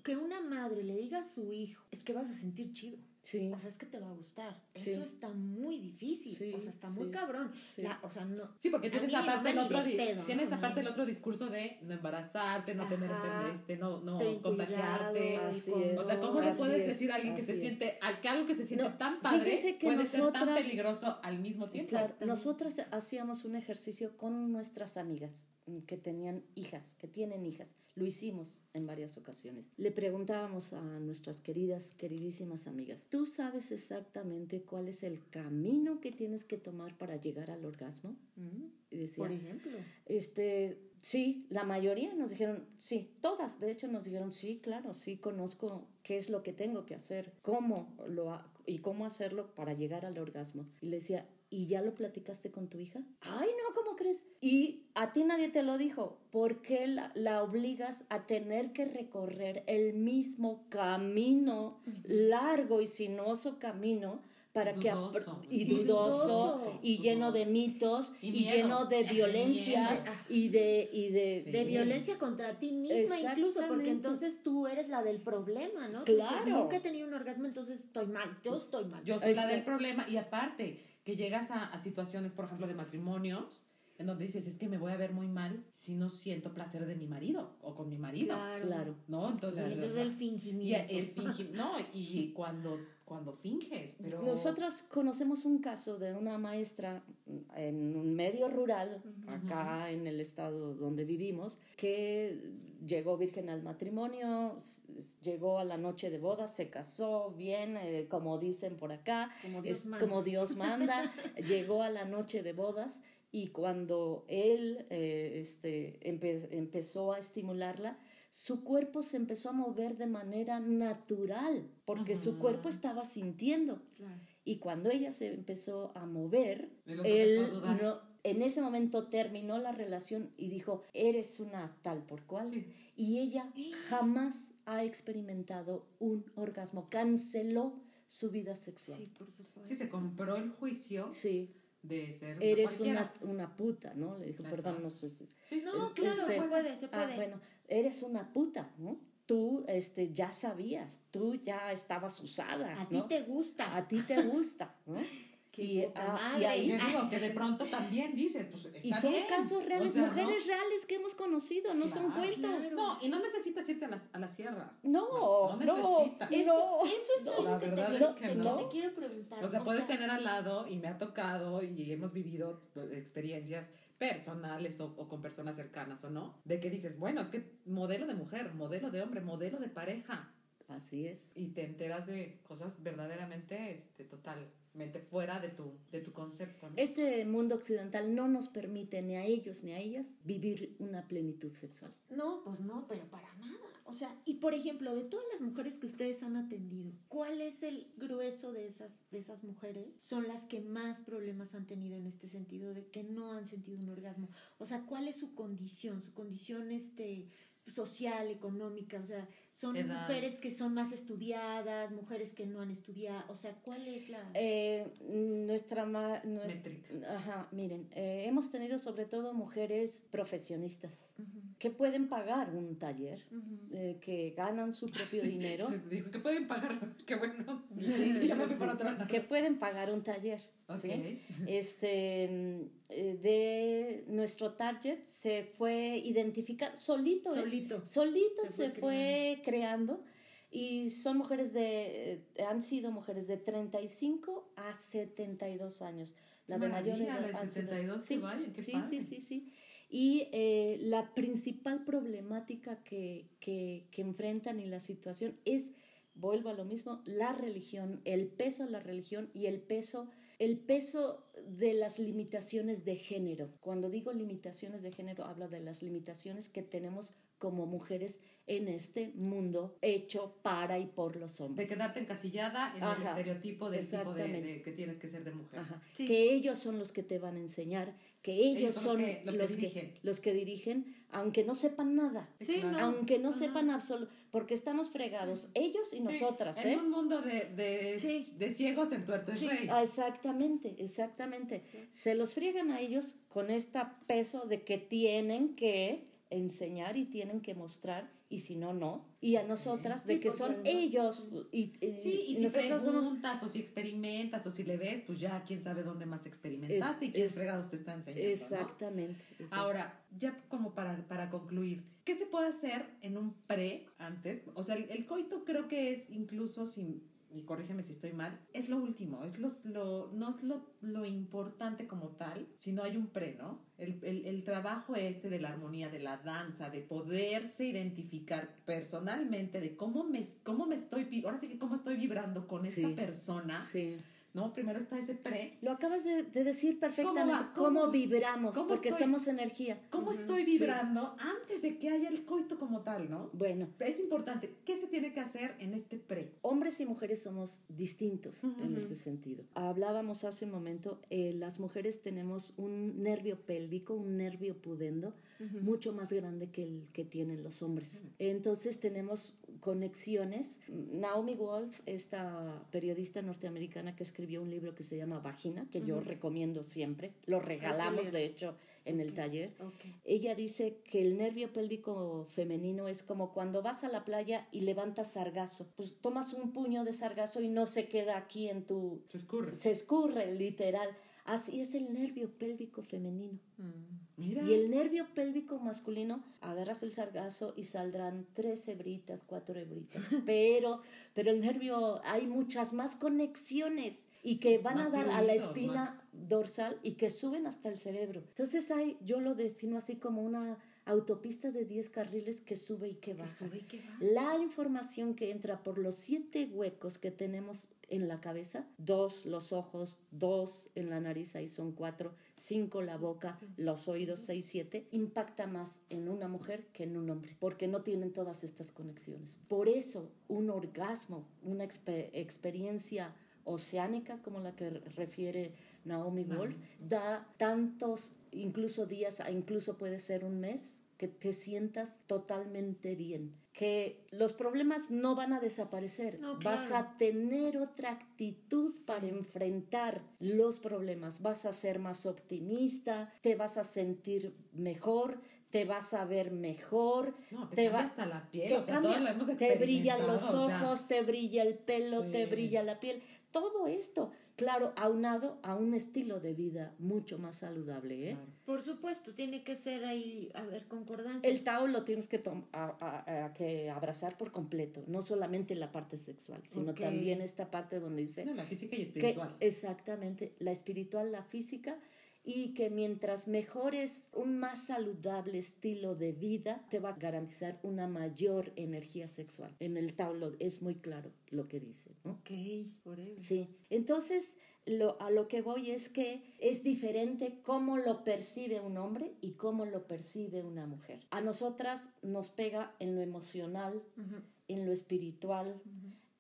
que una madre le diga a su hijo, es que vas a sentir chido. Sí, O sea, es que te va a gustar. Sí. Eso está muy difícil. Sí, o sea, está muy cabrón. sí. La- o sea, no. Sí, porque tienes aparte el otro, pedo, tienes ¿no? aparte el otro discurso de no embarazarte, no tener Ajá. enfermedad, este, no, no Ten contagiarte. cuidado, Así es. O sea, no. ¿cómo le puedes es, decir a alguien que se es. siente, al- que algo que se siente No, tan padre que puede ser tan nosotras- peligroso al mismo tiempo? Claro, nosotras hacíamos un ejercicio con nuestras amigas que tenían hijas, que tienen hijas. Lo hicimos en varias ocasiones. Le preguntábamos a nuestras queridas, queridísimas amigas, ¿tú sabes exactamente cuál es el camino que tienes que tomar para llegar al orgasmo? Mm, Y decía, Por ejemplo. este, sí, la mayoría nos dijeron, sí, todas, de hecho nos dijeron, sí, claro, sí conozco qué es lo que tengo que hacer, cómo lo ha- y cómo hacerlo para llegar al orgasmo. Y le decía, ¿y ya lo platicaste con tu hija? Ay, no, ¿cómo crees? Y a ti nadie te lo dijo. ¿Por qué la, la obligas a tener que recorrer el mismo camino, largo y sinuoso camino? Para que Dudoso. apr- y dudoso dudoso. y lleno de mitos Y y, lleno de violencias y de y de, Sí. De violencia contra ti misma incluso, porque entonces tú eres la del problema, ¿no? Claro. Entonces, nunca he tenido un orgasmo, entonces estoy mal, yo estoy mal. Yo soy la del Exacto. problema. Y aparte, que llegas a, a situaciones, por ejemplo, de matrimonios, en donde dices, es que me voy a ver muy mal si no siento placer de mi marido o con mi marido. claro ¿No? Entonces, Y entonces el y fingimiento. el fingi- No, y cuando, cuando finges, pero... Nosotros conocemos un caso de una maestra en un medio rural, acá en el estado donde vivimos, que llegó virgen al matrimonio, llegó a la noche de boda, se casó bien, eh, como dicen por acá, Como Dios es manda. como Dios manda, llegó a la noche de bodas y cuando él eh, este, empe- empezó a estimularla, su cuerpo se empezó a mover de manera natural, porque su cuerpo estaba sintiendo. Claro. Y cuando ella se empezó a mover, él a no, en ese momento terminó la relación y dijo, eres una tal por cual. Sí. Y ella jamás ha experimentado un orgasmo, canceló su vida sexual. Sí, por supuesto. Sí, se compró el juicio Sí, de ser eres una, una puta, ¿no? Le dijo, perdón, no sé si... Sí, No, claro, Este, se puede, se puede. Ah, bueno, eres una puta, ¿no? Tú este, ya sabías, tú ya estabas usada, A ti te gusta. A ti te gusta, ¿no? Qué y, ah, madre. y ahí Yo digo Ah, que de pronto también dices, pues está Y son bien. casos reales, O sea, ¿no? mujeres reales que hemos conocido, no son cuentos. claro. No, y no necesitas irte a la, a la sierra. No, No no, necesitas. Eso, no. eso es no. algo La que, te, quiero- es que te- no. te quiero preguntar. O sea, puedes sea, tener al lado y me ha tocado y hemos vivido pues, experiencias personales o, o con personas cercanas o no, de que dices, bueno, es que modelo de mujer, modelo de hombre, modelo de pareja, Así es. y te enteras de cosas verdaderamente este, totalmente fuera de tu, de tu concepto. ¿no? Este mundo occidental no nos permite ni a ellos ni a ellas vivir una plenitud sexual. No, pues no, pero para nada. O sea, y por ejemplo, de todas las mujeres que ustedes han atendido, ¿cuál es el grueso de esas, de esas mujeres? Son las que más problemas han tenido en este sentido de que no han sentido un orgasmo. O sea, ¿cuál es su condición? Su condición este social, económica, o sea, son Edad. mujeres que son más estudiadas, mujeres que no han estudiado, o sea, ¿cuál es la Eh, nuestra, ma- nues- Métrica. ajá, miren, eh, hemos tenido sobre todo mujeres profesionistas que pueden pagar un taller, eh, que ganan su propio dinero, Dijo que pueden pagar, qué bueno. Sí, Sí, lado. que pueden pagar un taller. Este, eh, de nuestro target se fue identificando solito, ¿eh? Solito. solito Se se, fue creando y son mujeres de, eh, han sido mujeres de 35 a 72 años. La de mayor edad la de han sido- 72 sí, qué sí, padre. sí, sí, sí. Y eh, la principal problemática que, que, que enfrentan y la situación es, vuelvo a lo mismo, la religión, el peso de la religión y el peso el peso de las limitaciones de género. Cuando digo limitaciones de género, hablo de las limitaciones que tenemos como mujeres en este mundo hecho para y por los hombres. De quedarte encasillada en el estereotipo del tipo de, que tienes que ser de mujer. Que ellos son los que te van a enseñar, que ellos, son, los, que, los, que, dirigen, aunque no sepan nada, aunque no sepan absolutamente, porque estamos fregados, ellos y nosotras. En ¿eh? un mundo de, de, ciegos el tuerto es rey. Ah, exactamente, exactamente. Se los friegan a ellos con este peso de que tienen que enseñar y tienen que mostrar y si no, no. Y a nosotras, de que son ellos. Y, sí, y, si preguntas o si experimentas o si le ves, pues ya quién sabe dónde más experimentaste y quién fregados te está enseñando. Exactamente, Ahora, ya como para, para concluir, ¿qué se puede hacer en un pre antes? O sea, el, el coito creo que es incluso sin y corrígeme si estoy mal, es lo último, es lo, no es lo, lo, importante como tal, sino hay un pre, ¿no? El, el, el, trabajo este de la armonía, de la danza, de poderse identificar personalmente de cómo me, cómo me estoy, ahora sí que cómo estoy vibrando con esta persona. Sí ¿no? Primero está ese pre. Lo acabas de, decir perfectamente, cómo, vibramos, porque somos energía. ¿Cómo estoy vibrando antes de que haya el coito como tal, no? Bueno. Es importante, ¿qué se tiene que hacer en este pre? Hombres y mujeres somos distintos en ese sentido. Hablábamos hace un momento, eh, las mujeres tenemos un nervio pélvico, un nervio pudendo, mucho más grande que el que tienen los hombres. Entonces tenemos conexiones. Naomi Wolf, esta periodista norteamericana que escribió un libro que se llama Vagina, que yo recomiendo siempre, lo regalamos de hecho en el taller. Ella dice que el nervio pélvico femenino es como cuando vas a la playa y levantas sargazo. Pues tomas un puño de sargazo y no se queda aquí en tu... Se escurre. Se escurre, literal. Así es el nervio pélvico femenino. Mm, y el nervio pélvico masculino, agarras el sargazo y saldrán tres hebritas, cuatro hebritas. pero, pero el nervio, hay muchas más conexiones y que van a dar a la espina dorsal y que suben hasta el cerebro. Entonces hay, yo lo defino así como una autopista de 10 carriles que sube y que baja. La información que entra por los siete huecos que tenemos en la cabeza, dos los ojos, dos en la nariz, ahí son cuatro, cinco la boca, los oídos, seis, siete, impacta más en una mujer que en un hombre, porque no tienen todas estas conexiones. Por eso un orgasmo, una experiencia oceánica como la que refiere Naomi Wolf, da tantos, incluso días, incluso puede ser un mes, que te sientas totalmente bien, que los problemas no van a desaparecer, vas a tener otra actitud para enfrentar los problemas, vas a ser más optimista, te vas a sentir mejor, te vas a ver mejor, te, va hasta la piel, te brillan los ojos, te brilla el pelo, te brilla la piel, todo esto, claro, aunado a un estilo de vida mucho más saludable. ¿eh? Por supuesto, tiene que ser ahí, a ver, concordancia. El Tao lo tienes que, a, que abrazar por completo, no solamente la parte sexual, sino también esta parte donde dice... la física y espiritual. exactamente, la espiritual, la física y que mientras mejores un más saludable estilo de vida, te va a garantizar una mayor energía sexual. En el tablo es muy claro lo que dice. Ok, por eso. Sí, entonces lo, a lo que voy es que es diferente cómo lo percibe un hombre y cómo lo percibe una mujer. A nosotras nos pega en lo emocional, en lo espiritual,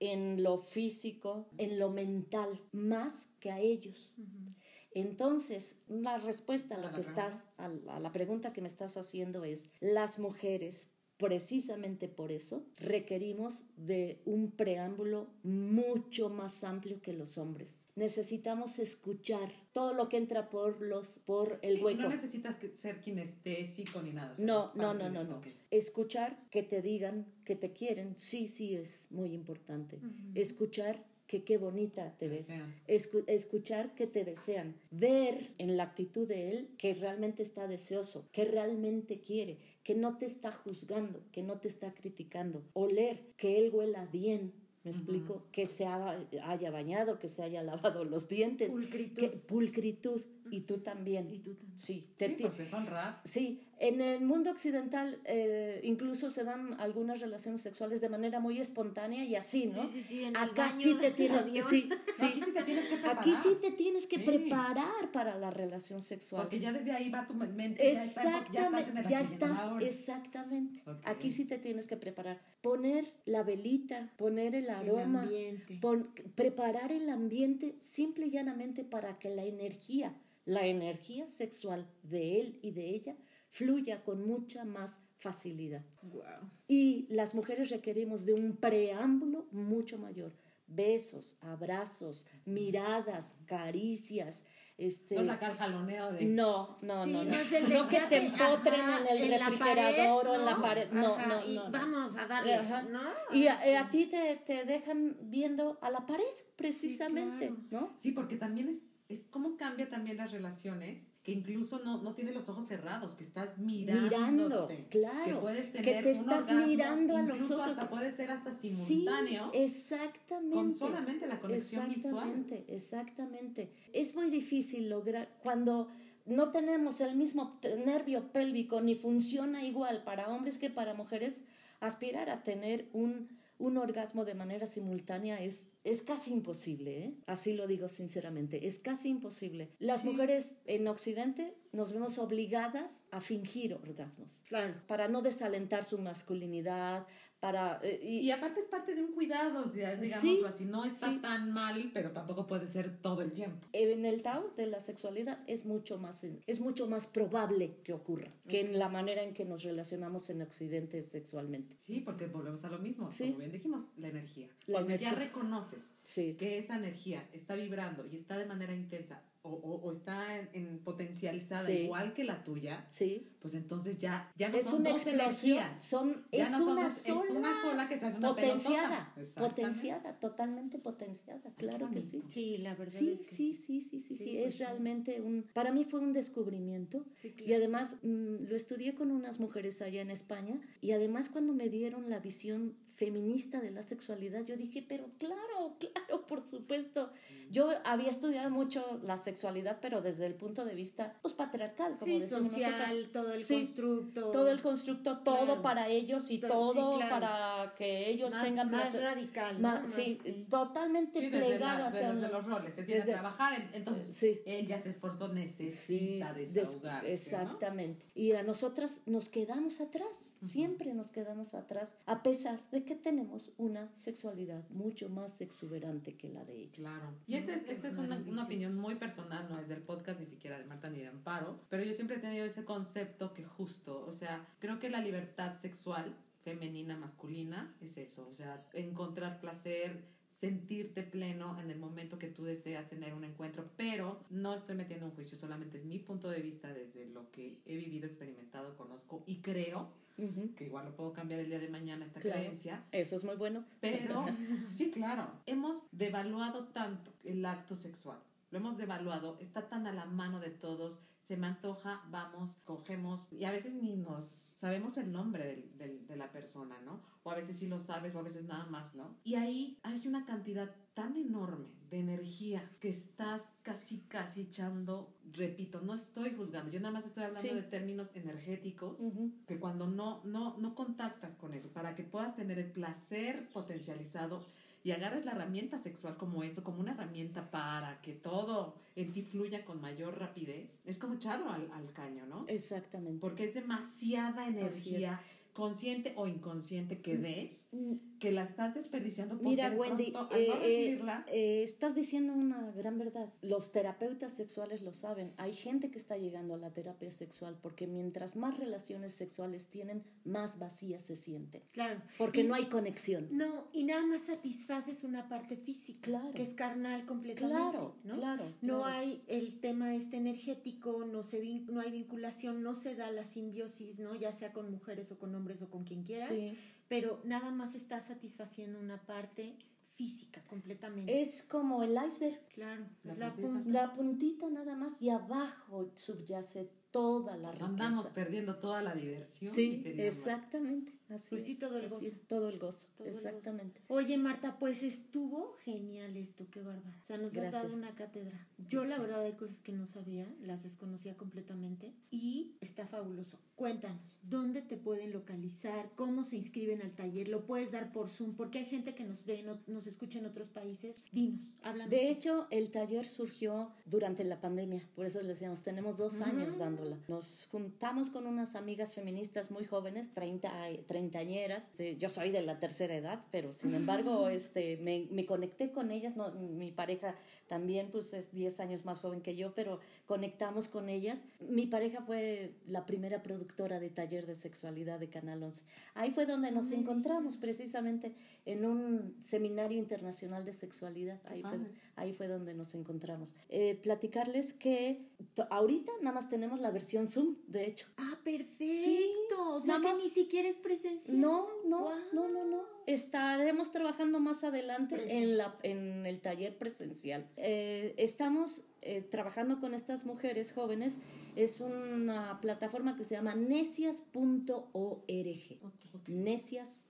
en lo físico, en lo mental, más que a ellos. Entonces, la respuesta a lo que estás, a la pregunta que me estás haciendo es, las mujeres precisamente por eso requerimos de un preámbulo mucho más amplio que los hombres. Necesitamos escuchar todo lo que entra por los por el sí, hueco. No necesitas ser kinestésico ni nada. no, no, no, no, no. Escuchar que te digan que te quieren, sí, sí es muy importante. Escuchar que qué bonita te ves. escuchar que te desean. Ver en la actitud de él que realmente está deseoso, que realmente quiere, que no te está juzgando, que no te está criticando. Oler que él huela bien. ¿Me explico? Que se haya bañado, que se haya lavado los dientes. Pulcritud. pulcritud. Y tú también. Y tú también. Sí, Sí, te ti- pues es honrar. Sí, en el mundo occidental eh, incluso se dan algunas relaciones sexuales de manera muy espontánea y así, ¿no? Sí, sí, sí, en el Acá baño sí te tienes, sí, No, sí. aquí sí te tienes que preparar. Aquí sí te tienes que Sí. preparar para la relación sexual. Porque ya desde ahí va tu mente. ya está- Exactamente, ya estás, en el el ya exactamente. Aquí sí te tienes que preparar. Poner la velita, poner el El aroma, ambiente. pon- preparar el ambiente simple y llanamente para que la energía, la energía sexual de él y de ella fluya con mucha más facilidad. Wow. Y las mujeres requerimos de un preámbulo mucho mayor. Besos, abrazos, miradas, caricias, este No sacar jaloneo de. no, no, Sí, no, no, no. es el de No que te empotren en el la refrigerador o en la pared. No, Ajá, no, y no, vamos a darle, Ajá. Y a, a sí. ti te, te dejan viendo a la pared, precisamente, claro. ¿no? Sí, porque también es cómo cambia también las relaciones, que incluso no, no tienes los ojos cerrados, que estás mirando. Mirando, claro, Que puedes que tener te un estás orgasmo, mirando a los ojos. hasta puede ser hasta Sí, simultáneo. exactamente. con solamente la conexión visual. Exactamente, exactamente. Es muy difícil lograr cuando no tenemos el mismo nervio pélvico ni funciona igual para hombres que para mujeres, aspirar a tener un, un orgasmo de manera simultánea es, es casi imposible, ¿eh? así lo digo sinceramente, es casi imposible. Las Sí. mujeres en Occidente nos vemos obligadas a fingir orgasmos Claro. para no desalentar su masculinidad, para... eh, y- Y aparte es parte de un cuidado, ya, digámoslo Sí, así. No está sí. tan mal, pero tampoco puede ser todo el tiempo. en el Tao de la sexualidad es mucho más es mucho más probable que ocurra que en la manera en que nos relacionamos en Occidente sexualmente. Sí, porque volvemos a lo mismo. Sí. Como bien dijimos, la energía. La Cuando ya energía. reconoces Sí. que esa energía está vibrando y está de manera intensa o, o- o está en, en potencializada Sí. igual que la tuya, Sí. pues entonces ya, ya no Es son una dos explosión, energías. son Ya es no son una dos, es sola una sola que se hace una potenciada. Exactamente. potenciada, totalmente potenciada, claro que sí. Sí, la verdad Sí, es que sí, sí, sí, sí, sí, Sí, es pues sí. realmente un, para mí fue un descubrimiento Sí, y claro. además mm, lo estudié con unas mujeres allá en España y además cuando me dieron la visión feminista de la sexualidad, yo dije, pero claro, claro, por supuesto. Yo había estudiado mucho la sexualidad, pero desde el punto de vista pues patriarcal, como Sí, decimos social, nosotras. todo el Sí, constructo. todo el constructo, todo Claro. para ellos y To- todo sí, claro. para que ellos más, tengan más placer. radical. ¿no? Ma- Más, sí, sí. totalmente Sí, desde, plegado hacia desde un- los roles. Desde- a trabajar, entonces Sí. él ya se esforzó, necesita des- desahogarse. ¿no? exactamente. Y a nosotras nos quedamos atrás, siempre nos quedamos atrás, a pesar de que tenemos una sexualidad mucho más exuberante que la de ellos. Claro. Y esta es, esta es una, una opinión muy personal, no es del podcast ni siquiera de Marta ni de Amparo, pero yo siempre he tenido ese concepto que justo, o sea, creo que la libertad sexual femenina, masculina, es eso, o sea, encontrar placer, sentirte pleno en el momento que tú deseas tener un encuentro, pero no estoy metiendo un juicio, solamente es mi punto de vista desde lo que he vivido, experimentado, conozco y creo Ujú, que igual lo puedo cambiar el día de mañana esta Claro. creencia, Eso es muy bueno. pero, sí, claro, hemos devaluado tanto el acto sexual. Lo hemos devaluado, está tan a la mano de todos, se me antoja, vamos, cogemos, y a veces ni nos sabemos el nombre del- del- de la persona, ¿no? O a veces sí lo sabes, o a veces nada más, ¿no? Y ahí hay una cantidad tan enorme de energía que estás casi, casi echando, repito, no estoy juzgando, yo nada más estoy hablando Sí. de términos energéticos Ujú, que cuando no, no, no contactas con eso, para que puedas tener el placer potencializado y agarres la herramienta sexual como eso, como una herramienta para que todo en ti fluya con mayor rapidez, es como echarlo al, al caño, ¿no? Exactamente. Porque es demasiada energía, consciente o inconsciente, que ves Mm, que la estás desperdiciando porque Mira, de Wendy, pronto, al eh, no eh, recibirla, eh, estás diciendo una gran verdad. Los terapeutas sexuales lo saben. Hay gente que está llegando a la terapia sexual porque mientras más relaciones sexuales tienen, más vacía se siente. Claro. Porque Y- no hay conexión. No, y nada más satisfaces una parte física, Claro. que es carnal completamente, Claro, ¿no? claro. No claro. hay el tema este energético, no, se no hay vinculación, no se da la simbiosis, ¿no? Ya sea con mujeres o con hombres o con quien quieras, Sí. Pero nada más está satisfaciendo una parte física completamente. Es como el iceberg. claro, La la puntita. punta. La puntita nada más y abajo subyace toda la riqueza. Andamos perdiendo toda la diversión. Sí, exactamente. Así Pues es, sí, todo el así gozo. es, todo el gozo. Todo el gozo. exactamente. Oye, Marta, pues estuvo genial esto, qué bárbaro. O sea, nos has Gracias. dado una cátedra. Yo, la verdad, hay cosas que no sabía, las desconocía completamente y está fabuloso. Cuéntanos, ¿dónde te pueden localizar? ¿Cómo se inscriben al taller? ¿Lo puedes dar por Zoom? Porque hay gente que nos ve, no- nos escucha en otros países. Dinos, háblanos. De hecho, el taller surgió durante la pandemia, por eso les decíamos, tenemos dos años dándola. Nos juntamos con unas amigas feministas muy jóvenes, 30, y- treintañeras. Este, Yo soy de la tercera edad, pero sin embargo este, me, me conecté con ellas. No, mi pareja también pues, es 10 años más joven que yo, pero conectamos con ellas. Mi pareja fue la primera productora de taller de sexualidad de Canal 11. Ahí fue donde nos me encontramos, precisamente en un seminario internacional de sexualidad. Ahí fue, ahí fue donde nos encontramos. Eh, platicarles que ahorita nada más tenemos la versión Zoom, de hecho. Ah, perfecto. Sí, o sea, nada que más- ni siquiera es presencial. No, no, Guau. no, no, no. Estaremos trabajando más adelante en, la, en el taller presencial. Eh, estamos eh, trabajando con estas mujeres jóvenes. Es una plataforma que se llama necias.org. Ok. necias.org.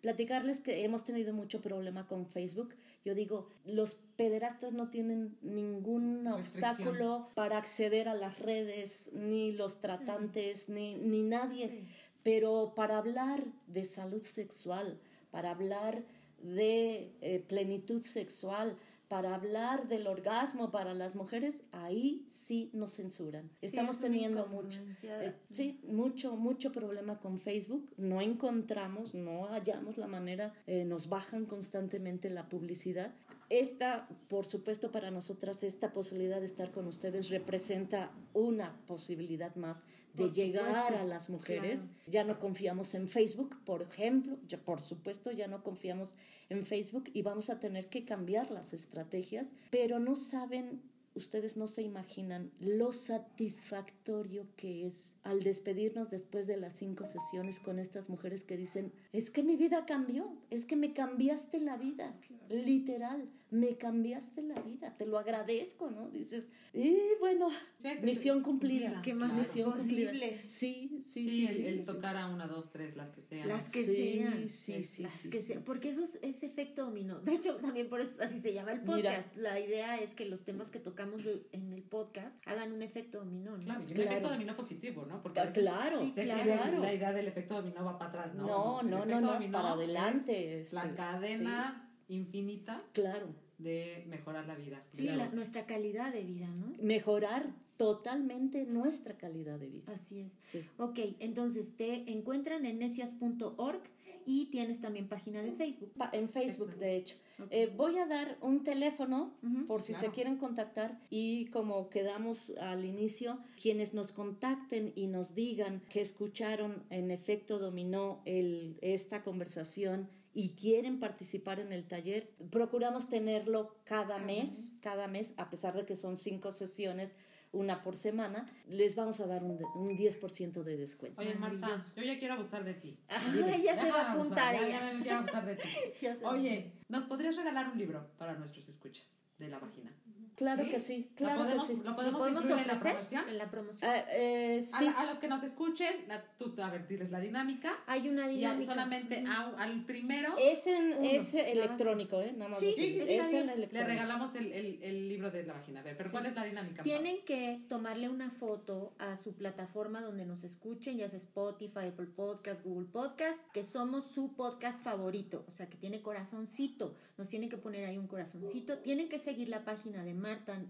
Platicarles que hemos tenido mucho problema con Facebook. Yo digo, los pederastas no tienen ningún obstáculo para acceder a las redes, ni los tratantes, ni, ni nadie. Sí. Pero para hablar de salud sexual, para hablar de eh, plenitud sexual, para hablar del orgasmo para las mujeres, ahí sí nos censuran. Estamos es teniendo mucho. Eh, sí, mucho, mucho problema con Facebook. No encontramos, no hallamos la manera, eh, nos bajan constantemente la publicidad. Esta, por supuesto, para nosotras, esta posibilidad de estar con ustedes representa una posibilidad más de Por llegar supuesto, a las mujeres. claro. Ya no confiamos en Facebook, por ejemplo, ya, por supuesto, ya no confiamos en Facebook y vamos a tener que cambiar las estrategias, pero no saben ustedes no se imaginan lo satisfactorio que es al despedirnos después de las cinco sesiones con estas mujeres que dicen, es que mi vida cambió, es que me cambiaste la vida, literal, me cambiaste la vida, te lo agradezco, ¿no? Dices, y bueno, Sí, sí, misión sí, cumplida. ¿Qué más es Misión cumplida. Sí, sí, Sí, sí, el, sí, el sí, sí. tocar a una, dos, tres, las que sean. Las que Sí, sean. sí, sí, Las sí, que sí. sean. Porque eso es, es efecto dominó. De hecho, también por eso así se llama el Mira. podcast. La idea es que los temas que tocamos en el podcast hagan un efecto dominó, ¿no? Claro, y un Claro. efecto dominó positivo, ¿no? Porque a Ah, veces Claro, Sí, se claro. la idea del efecto dominó va para atrás, ¿no? No, no, no, efecto no, dominó para es adelante. La este, cadena infinita Claro. De mejorar la vida. Sí, la- nuestra calidad de vida, ¿no? Mejorar totalmente nuestra calidad de vida. Así es. Sí. Ok, entonces te encuentran en necias.org y tienes también página de Facebook. Pa- En Facebook, de hecho. Ok. Eh, voy a dar un teléfono Ujú. por si se Claro. quieren contactar y como quedamos al inicio, quienes nos contacten y nos digan que escucharon en efecto dominó el, esta conversación y quieren participar en el taller, procuramos tenerlo cada, Cada mes, cada mes, a pesar de que son cinco sesiones, una por semana, les vamos a dar un, de- un 10% de descuento. Oye, Marta, yo ya quiero abusar de ti. Ah, ya se va a apuntar abusar, ya- ella. Ya, me quiero abusar de ti. Oye, ¿nos podrías regalar un libro para nuestros escuchas de la vagina? Claro ¿Sí? que sí, ¿Lo claro que sí. ¿Lo ¿Lo podemos, podemos incluir en la promoción? en la promoción? Ah, eh, A, sí. la- a los que nos escuchen, la- tú a ver, diles la dinámica. Hay una Y dinámica. solamente a- al primero Es, en, Uno, es electrónico, ¿eh? Nada más Sí, sí, sí, es está el bien. le electrónico. regalamos el, el- el libro de la vagina. A ver, pero ¿cuál es la dinámica? Tienen que tomarle una foto a su plataforma donde nos escuchen, ya sea Spotify, Apple Podcast, Google Podcast, que somos su podcast favorito, o sea, que tiene corazoncito. Nos tienen que poner ahí un corazoncito. Tienen que seguir la página de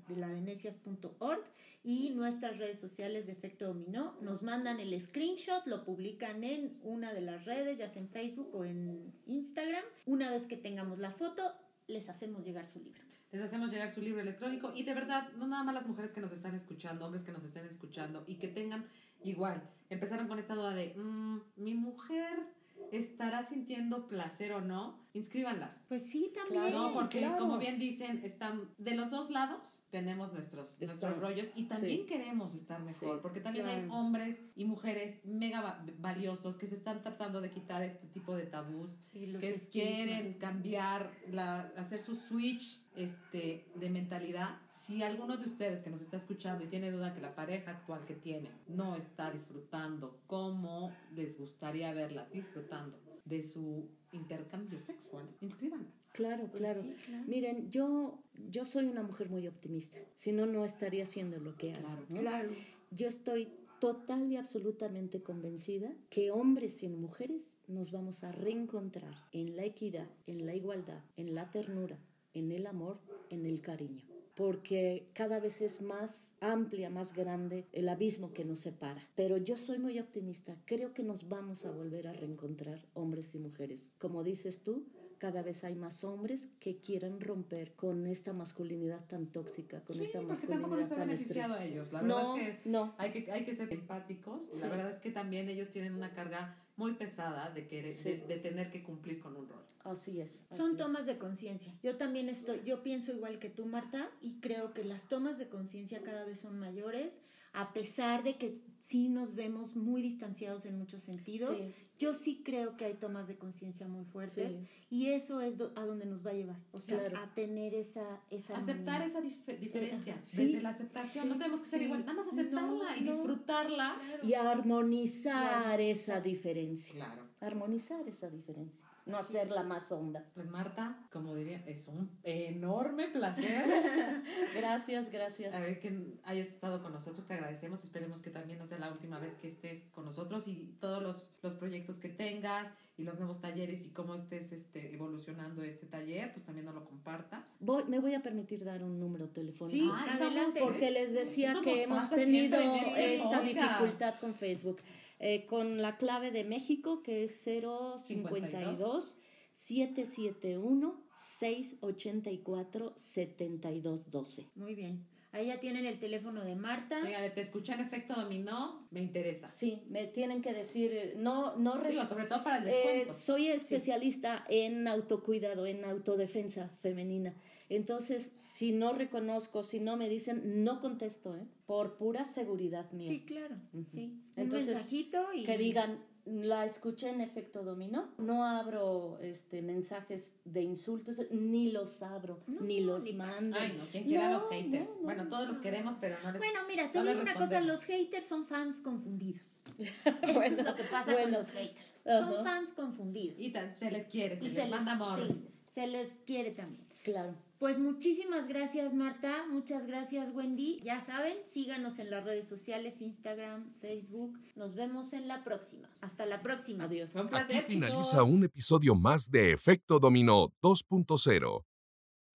De la de necias.org y nuestras redes sociales de Efecto Dominó. Nos mandan el screenshot, lo publican en una de las redes, ya sea en Facebook o en Instagram. Una vez que tengamos la foto, les hacemos llegar su libro. Les hacemos llegar su libro electrónico y de verdad, no nada más las mujeres que nos están escuchando, hombres que nos estén escuchando y que tengan igual, empezaron con esta duda de, mm, mi mujer estará sintiendo placer o no, inscríbanlas. Pues sí, también. No, porque claro. como bien dicen, están de los dos lados tenemos nuestros, nuestros rollos y también sí. queremos estar mejor, Sí, porque también hay claro. hombres y mujeres mega va- valiosos que se están tratando de quitar este tipo de tabús Y los que quieren cambiar, la, hacer su switch este, de mentalidad. Si alguno de ustedes que nos está escuchando y tiene duda que la pareja actual que tiene no está disfrutando como les gustaría verlas disfrutando de su intercambio sexual, inscríbanla. Claro, Pues claro. sí, claro. Miren, yo, yo soy una mujer muy optimista. Si no, no estaría haciendo lo que hago. Claro, ¿no? Claro. Yo estoy total y absolutamente convencida que hombres y mujeres nos vamos a reencontrar en la equidad, en la igualdad, en la ternura, en el amor, en el cariño. Porque cada vez es más amplia, más grande el abismo que nos separa. Pero yo soy muy optimista. Creo que nos vamos a volver a reencontrar hombres y mujeres. Como dices tú, cada vez hay más hombres que quieren romper con esta masculinidad tan tóxica, con Sí, esta porque tampoco les masculinidad ha tan beneficiado estrecha. a ellos. La No, verdad es que no. hay que, hay que ser empáticos. Sí. La verdad es que también ellos tienen una carga muy pesada de, que, Sí. de, de tener que cumplir con un rol. Así es. así Son es. tomas de conciencia. Yo también estoy, yo pienso igual que tú, Marta, y creo que las tomas de conciencia cada vez son mayores, a pesar de que sí nos vemos muy distanciados en muchos sentidos. Sí. Yo sí creo que hay tomas de conciencia muy fuertes Sí. y eso es do- a donde nos va a llevar. O sea, Claro. a tener esa, esa Aceptar esa dif- diferencia. Sí. Desde la aceptación. Sí, no tenemos que ser igual. Nada más aceptarla No, y no. disfrutarla. Claro. Y armonizar esa diferencia. Claro. Armonizar esa diferencia. No Así hacerla más honda. Pues Marta, como diría, es un enorme placer Gracias, gracias. a ver que hayas estado con nosotros. Te agradecemos. Esperemos que también no sea la última vez que estés con nosotros y todos los, los proyectos que tengas y los nuevos talleres y cómo estés este, evolucionando este taller, pues también nos lo compartas. Voy- me voy a permitir dar un número telefónico. Sí, adelante. vamos, Porque les decía que hemos tenido esta dificultad con Facebook. Eh, con la clave de México, que es 052 771 684 7212. Muy bien. Ahí ya tienen el teléfono de Marta. Venga, te escuché en efecto dominó, me interesa. Sí, me tienen que decir, eh, no, no Digo, sobre todo para el Eh, descuento. soy especialista en autocuidado, en autodefensa femenina. Entonces, si no reconozco, si no me dicen, no contesto, ¿eh? por pura seguridad mía. Sí, claro. Sí. Entonces, Un mensajito y Que digan, la escuché en efecto dominó. No abro este, mensajes de insultos, ni los abro, No, ni los ni mando. Ay, no, ¿quién quiere a los haters? no, no, bueno, todos los queremos, pero no les... Bueno, mira, te digo una cosa, los haters son fans confundidos. Eso Bueno, es lo que pasa bueno. con los haters. Son fans confundidos. Y se les quiere, se Y les manda amor. sí, se les quiere también. Claro. Pues muchísimas gracias Marta, muchas gracias Wendy. Ya saben, síganos en las redes sociales, Instagram, Facebook. Nos vemos en la próxima. Hasta la próxima. Adiós. Aquí finaliza chicos. un episodio más de Efecto Dominó 2.0.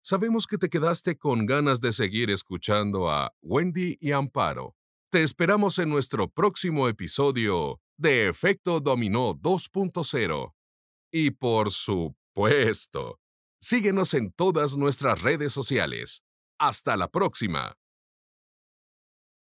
Sabemos que te quedaste con ganas de seguir escuchando a Wendy y Amparo. Te esperamos en nuestro próximo episodio de Efecto Dominó 2.0. Y por supuesto, síguenos en todas nuestras redes sociales. Hasta la próxima.